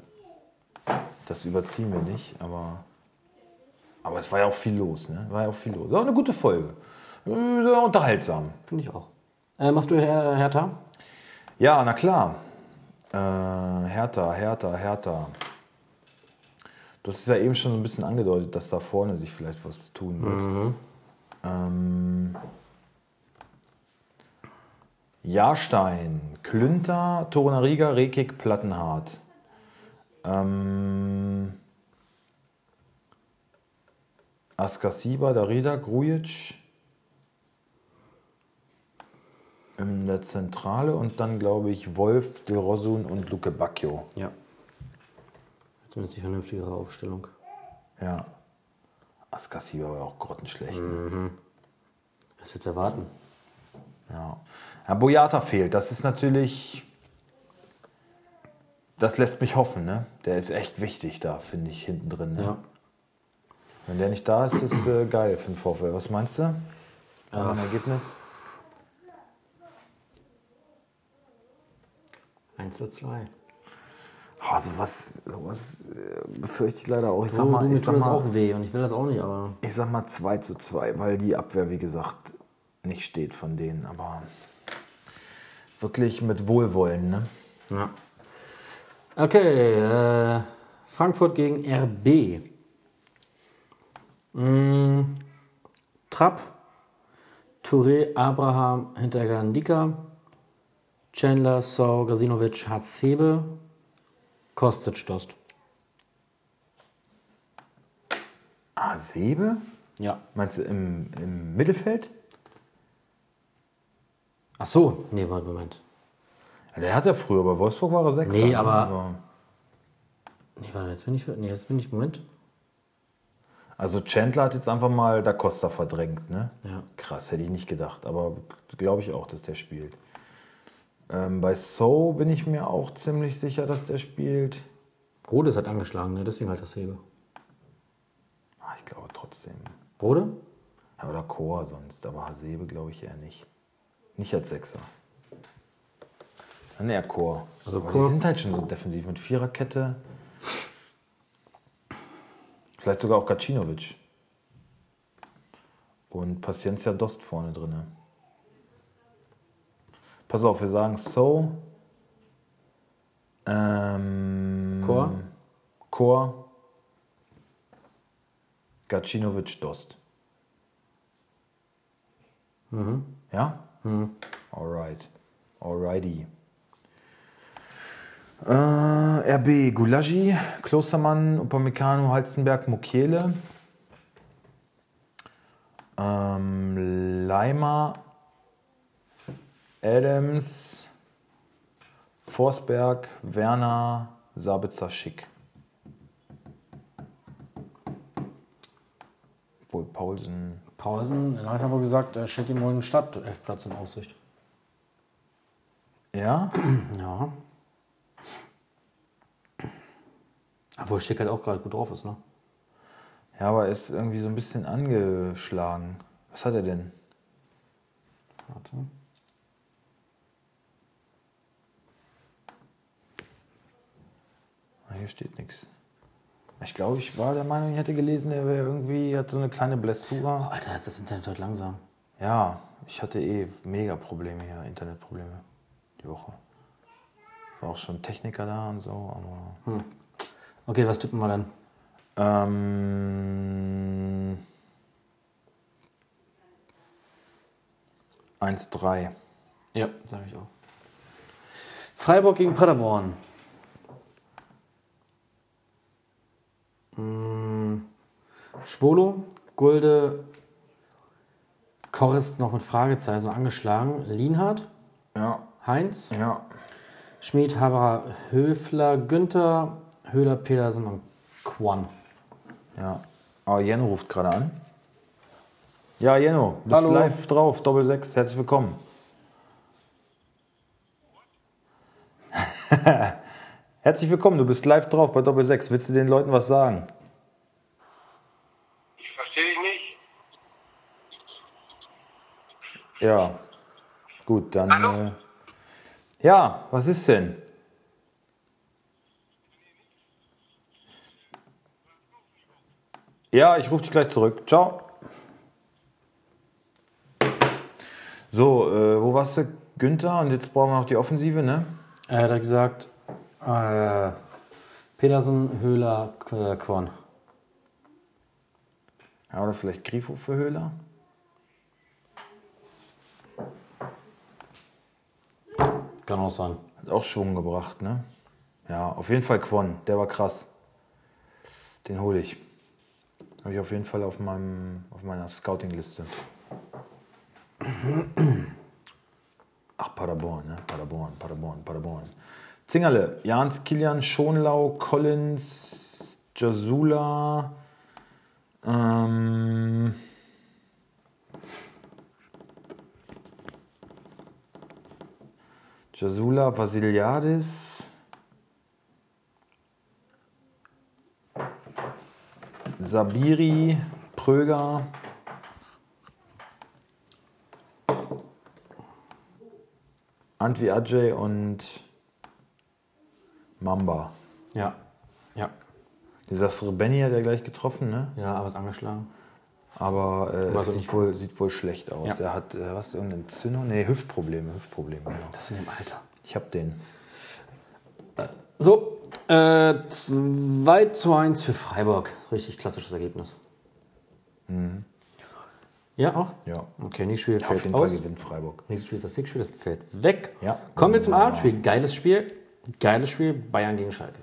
das überziehen wir nicht. Aber, aber es war ja auch viel los, ne? War ja auch viel los. War eine gute Folge. Äh, Sehr unterhaltsam. Finde ich auch. Äh, machst du Her Hertha? Ja, na klar. Äh, Hertha, Hertha, Hertha. Du hast es ja eben schon so ein bisschen angedeutet, dass da vorne sich vielleicht was tun wird. Ähm, Jahrstein, Klünter, Torunariga, Rekik, Plattenhardt. Ähm, Askasiba, Darida, Grujic in der Zentrale und dann glaube ich Wolf, Del Rosun und Luke Bacchio. Ja. Zumindest die vernünftigere Aufstellung. Ja. Askasiba war auch grottenschlecht. ne? Was willst du erwarten? Ja. ja. Boyata fehlt. Das ist natürlich. Das lässt mich hoffen, ne? Der ist echt wichtig da, finde ich, hinten drin. Ne? Ja. Wenn der nicht da ist, ist es äh, geil für den VfL. Was meinst du? Ein Ergebnis? 1 zu 2. Oh, sowas, sowas äh, befürchte ich leider auch. Ich sag Oh, mal, du, mir ich sag das mal, auch weh und ich will das auch nicht, aber. ich sag mal 2 zu 2, weil die Abwehr, wie gesagt, nicht steht von denen. Aber wirklich mit Wohlwollen, ne? Ja. Okay, äh, Frankfurt gegen RB. Mm, Trapp, Touré, Abraham, Hinterger Ndika, Chandler, So, Gazinovic, Hasebe, Kostic, Dost. Ah, Sebe? Ja. Meinst du im, im Mittelfeld? Ach so, nee, warte, Moment. Der hat ja früher, bei Wolfsburg war er Sechser. Nee, ne? aber- Also, Nee, warte, jetzt bin ich, nee, jetzt bin ich, Moment. also Chandler hat jetzt einfach mal Da Costa verdrängt, ne? Ja. Krass, hätte ich nicht gedacht, aber glaube ich auch, dass der spielt. Ähm, bei So bin ich mir auch ziemlich sicher, dass der spielt. Rode ist halt angeschlagen, ne? deswegen halt das Hebe. Ah, ich glaube trotzdem. Rode? Ja, oder Chor sonst, aber Hasebe glaube ich eher nicht. Nicht als Sechser. Eher Chor. Also aber Chor- Die sind halt schon so defensiv mit Viererkette. Vielleicht sogar auch Gacinovic. Und Paciencia Dost vorne drin. Pass auf, wir sagen So. Ähm, Chor? Chor. Gacinovic Dost. Ja? Alright. Alrighty. Äh, RB Gulagi, Klostermann, Upamecano, Halstenberg, Mukiele. Ähm, Leimer, Adams, Forsberg, Werner, Sabitzer, Schick. Wohl Paulsen. Hat er wohl gesagt, er stellt ihm wohl einen Startelfplatz in Aussicht. Ja? Ja. Obwohl Schick halt auch gerade gut drauf ist, ne? Ja, aber er ist irgendwie so ein bisschen angeschlagen. Was hat er denn? Warte. Hier steht nichts. Ich glaube, ich war der Meinung, ich hätte gelesen, er wäre irgendwie, hat so eine kleine Oh, Blessura. Alter, ist das Internet heute langsam. Ja, ich hatte eh mega Probleme hier, Internetprobleme die Woche. War auch schon Techniker da und so, aber. Okay, was tippen wir denn? Ähm. 1-3. Ja, sage ich auch. Freiburg gegen Paderborn. Mm, Schwolo, Gulde, Korrest noch mit Fragezeichen so angeschlagen. Lienhardt, Ja, Heinz, ja. Schmid, Haberer, Höfler, Günther, Höhler, Petersen und Quan. Ja. Aber Jenno ruft gerade an. Ja, Jenno, bist Hallo. live drauf, Doppel 6, herzlich willkommen. herzlich willkommen, du bist live drauf bei Doppel 6. Willst du den Leuten was sagen? Ich verstehe dich nicht. Ja. Gut, dann. Äh, ja, was ist denn? Ja, ich rufe dich gleich zurück. Ciao. So, äh, wo warst du? Günther und jetzt brauchen wir noch die Offensive, ne? Er hat gesagt, äh, Petersen, Höhler, Qu- Quan. Ja, oder vielleicht Grifo für Höhler? Kann auch sein. Hat auch Schwung gebracht, ne? Ja, auf jeden Fall Quon, der war krass. Den hole ich. Habe ich auf jeden Fall auf, meinem, auf meiner Scouting-Liste. Ach, Paderborn, ne? Paderborn, Paderborn, Paderborn. Zingerle, Jans, Kilian, Schonlau, Collins, Jasula, ähm, Jasula, Vasiliadis, Sabiri, Pröger, Antwi Ajay und Mamba. Ja. Ja. Dieser Srebeni hat er gleich getroffen, ne? Ja, aber ist angeschlagen. Aber äh, es sieht, wohl, sieht wohl schlecht aus. Ja. Er hat, äh, was, irgendeine Entzündung? Nee, Hüftprobleme, Hüftprobleme, genau. Das in dem Alter. Ich hab den. So, äh, 2 zu 1 für Freiburg. Richtig klassisches Ergebnis. Ja, auch? Ja. Okay, nächstes Spiel Auf fällt jeden Fall aus. gewinnt Freiburg. Nächstes Spiel ist das Fixspiel, das fällt weg. Ja. Kommen wir zum Wunderbar. Abendspiel. Geiles Spiel. Geiles Spiel, Bayern gegen Schalke.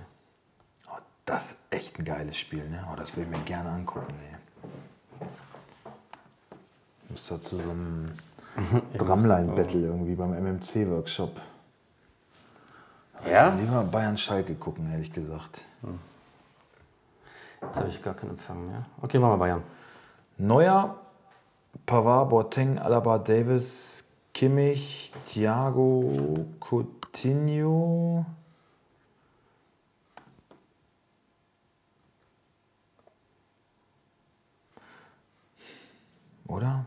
Oh, das ist echt ein geiles Spiel, ne? Oh, das will ich mir gerne angucken, ey. Muss da zu so einem Drumline-Battle irgendwie beim MMC-Workshop. Ja? Also lieber Bayern Schalke gucken, ehrlich gesagt. Jetzt habe ich gar keinen Empfang mehr. Okay, machen wir Bayern. Neuer, Pavard, Boateng, Alaba, Davis, Kimmich, Thiago, Coutinho. Oder?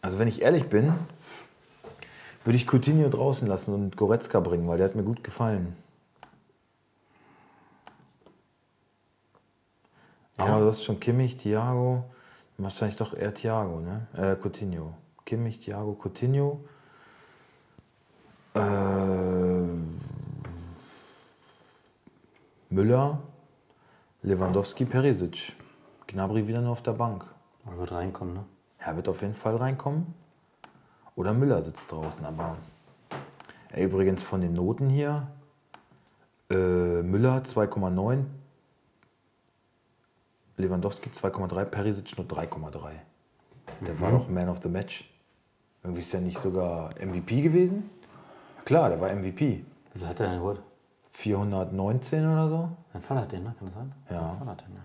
Also wenn ich ehrlich bin, würde ich Coutinho draußen lassen und Goretzka bringen, weil der hat mir gut gefallen. Aber du hast schon Kimmich, Thiago, wahrscheinlich doch eher Thiago, ne? Äh, Coutinho. Kimmich, Thiago, Coutinho. Äh, Müller, Lewandowski, Perisic. Gnabry wieder nur auf der Bank. Er wird reinkommen, ne? Er wird auf jeden Fall reinkommen. Oder Müller sitzt draußen. Aber äh, übrigens von den Noten hier: äh, Müller 2,9, Lewandowski 2,3, Perisic nur 3,3. Der war doch Man of the Match. Irgendwie ist er nicht sogar MVP gewesen? Klar, der war MVP. Wie viel hat er denn geholt? 419 oder so? Ein Fall hat den, ne? Kann das sein? Ja. Ein Fall hat den, ja.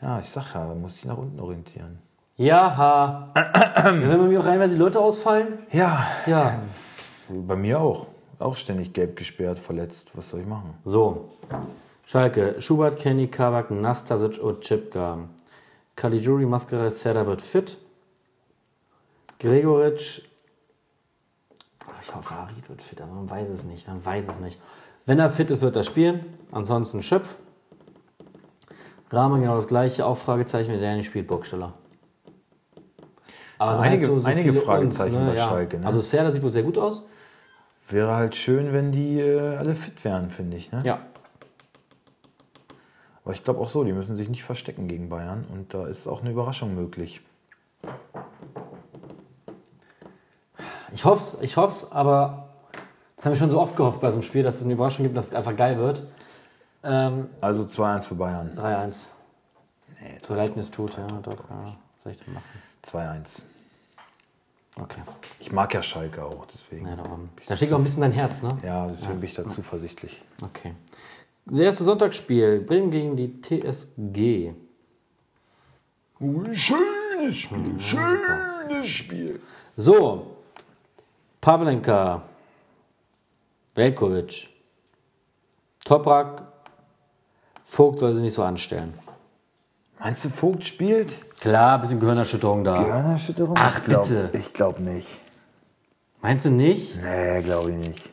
Ja, ich sag ja, muss ich nach unten orientieren. Ja, Wenn bei mir auch reinweise die Leute ausfallen? Ja, Ja. bei mir auch. Auch ständig gelb gesperrt, verletzt. Was soll ich machen? So. Schalke, Schubert, Kenny, Kabak, Nastasic und Chipka. Caligiuri, Mascara, Serda wird fit. Gregoritsch. Ach, Ich hoffe, Harid wird fit, aber man weiß es nicht. Man weiß es nicht. Wenn er fit ist, wird er spielen. Ansonsten Schöpf. Rahman genau das gleiche. Auch Fragezeichen, wenn der nicht spielt, Burgsteller. Aber es Einige- halt einige viele Fragezeichen bei Schalke, ne? Also Serda sieht wohl sehr gut aus. Wäre halt schön, wenn die äh, alle fit wären, finde ich. Ne? Ja. Aber ich glaube auch so, die müssen sich nicht verstecken gegen Bayern. Und da ist auch eine Überraschung möglich. Ich hoffe es, ich hoff's, aber das haben wir schon so oft gehofft bei so einem Spiel, dass es eine Überraschung gibt, dass es einfach geil wird. Ähm, Also 2-1 für Bayern. 3-1. so leid mir es tut, ja, doch, ja. Was soll ich denn machen? 2-1. Okay. Ich mag ja Schalke auch, deswegen. Ja, da, da schlägt auch ein bisschen dein Herz, ne? Ja, deswegen bin ich da zuversichtlich. Okay. Das erste Sonntagsspiel, Bremen gegen die TSG. Schönes Spiel, schönes Spiel. So, Pavlenka, Velkovic, Toprak, Vogt soll sie nicht so anstellen. Meinst du, Vogt spielt? Klar, ein bisschen Gehirnerschütterung da. Gehirnerschütterung? Ach, Ich glaub- bitte. Ich glaube nicht. Meinst du nicht? Nee, glaube ich nicht.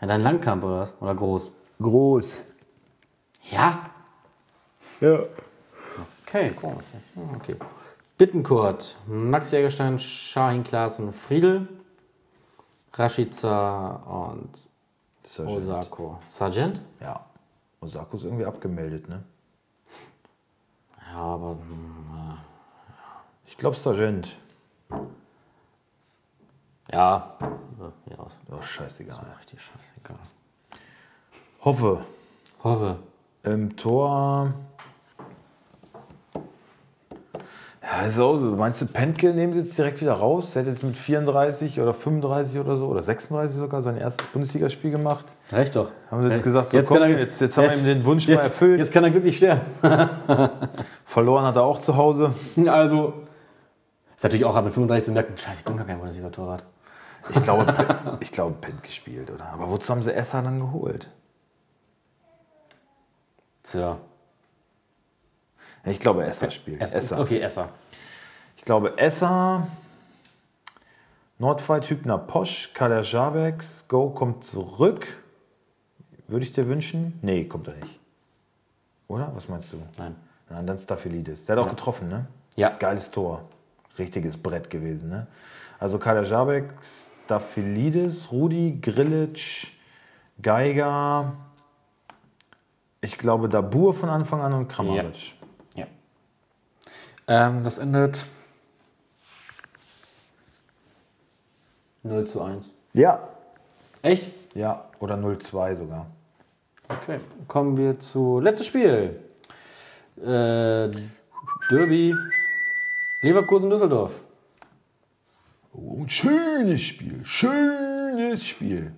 Ja, dann Langkamp oder was? Oder groß? Groß. Ja. Ja. Okay, komisch. Okay. Bittenkurt, Max Jägerstein, Shahin Klaassen, Friedel, Rashica und Sargent. Osako. Sargent? Ja. Osako ist irgendwie abgemeldet, ne? Ja, aber hm, Ich glaube Sargent. ja. Ja, ist Oh, scheißegal. richtig scheißegal. Hoffe. Hoffe. Im Tor. Ja, so, meinst du, Pentke nehmen sie jetzt direkt wieder raus? Er hat jetzt mit 34 oder 35 oder so oder 36 sogar sein erstes Bundesligaspiel gemacht. Reicht doch. Haben sie jetzt gesagt, so, komm, jetzt- jetzt haben wir ihm den Wunsch mal jetzt, erfüllt. Jetzt kann er glücklich sterben. Verloren hat er auch zu Hause. Also. Ist natürlich auch ab mit 35 zu merken, scheiße, ich bin gar kein Bundesliga-Torwart. Ich glaube, ich glaube Pentke spielt, oder? Aber wozu haben sie Esser dann geholt? Tja. Ich glaube, Esser spielt. Esser. Esser. Okay, Esser. Ich glaube, Esser, Nordfight, Hübner, Posch, Kader Jabex, Go kommt zurück. Würde ich dir wünschen? Nee, kommt er nicht. Oder? Was meinst du? Nein. Nein, dann Staphylidis. Der hat auch getroffen, ne? Ja. Geiles Tor. Richtiges Brett gewesen, ne? Also Kader Jabex, Staphylidis, Rudi, Grillitsch, Geiger, ich glaube Dabur von Anfang an und Kramaric. Ja. Ähm, das endet 0 zu 1. Ja. Echt? Ja, oder 0-2 sogar. Okay. Kommen wir zu letztes Spiel. Äh, Derby. Leverkusen-Düsseldorf. Oh, ein schönes Spiel, schönes Spiel.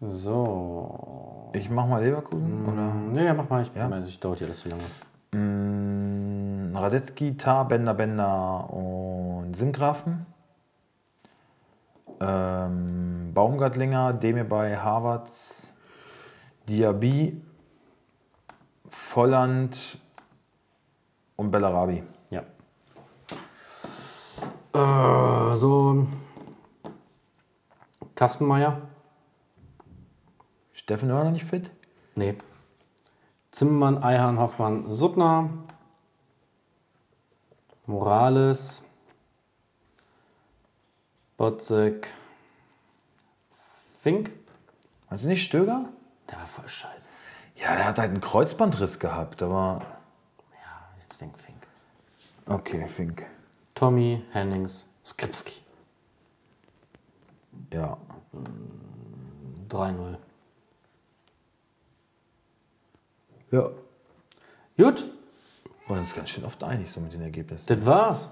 So. Ich mach mal Leverkusen, oder? Nee, ja, mach mal. Ich meine, das dauert ja alles zu lange. Mm, Radetzky, Tar, Bender, Bender und Sinkgrafen. Ähm, Baumgartlinger, Demirbay, Havertz, Diaby, Volland und Bellarabi. Ja. Äh, so. Kastenmeier? Steffen war noch nicht fit? Nee. Zimmermann, Eihahn, Hoffmann, Suttner. Morales. Botzek. Fink. Weißt du nicht Stöger? Der war voll scheiße. Ja, der hat halt einen Kreuzbandriss gehabt, aber. Ja, ich denke Fink. Okay, Fink. Tommy, Hennings, Skripski. Ja. 3-0. Ja. Gut, Und uns ganz schön oft einig so mit den Ergebnissen. das war's.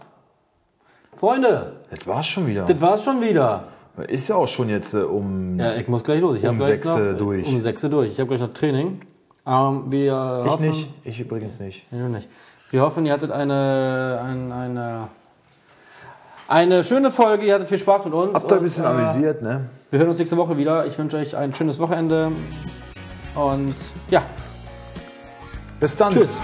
Freunde, Das war's schon wieder. das war's schon wieder. Ist ja auch schon jetzt äh, um. Ja, ich muss gleich los. Ich Um sechs, äh, durch. Um 6 Uhr durch. Ich habe gleich noch Training. Ähm, wir ich hoffen, nicht. Ich übrigens nicht. Du nicht. Wir hoffen, ihr hattet eine, ein, eine, eine schöne Folge. Ihr hattet viel Spaß mit uns. Habt ihr ein bisschen äh, amüsiert, ne? Wir hören uns nächste Woche wieder. Ich wünsche euch ein schönes Wochenende. Und ja, Bis dann. tschüss.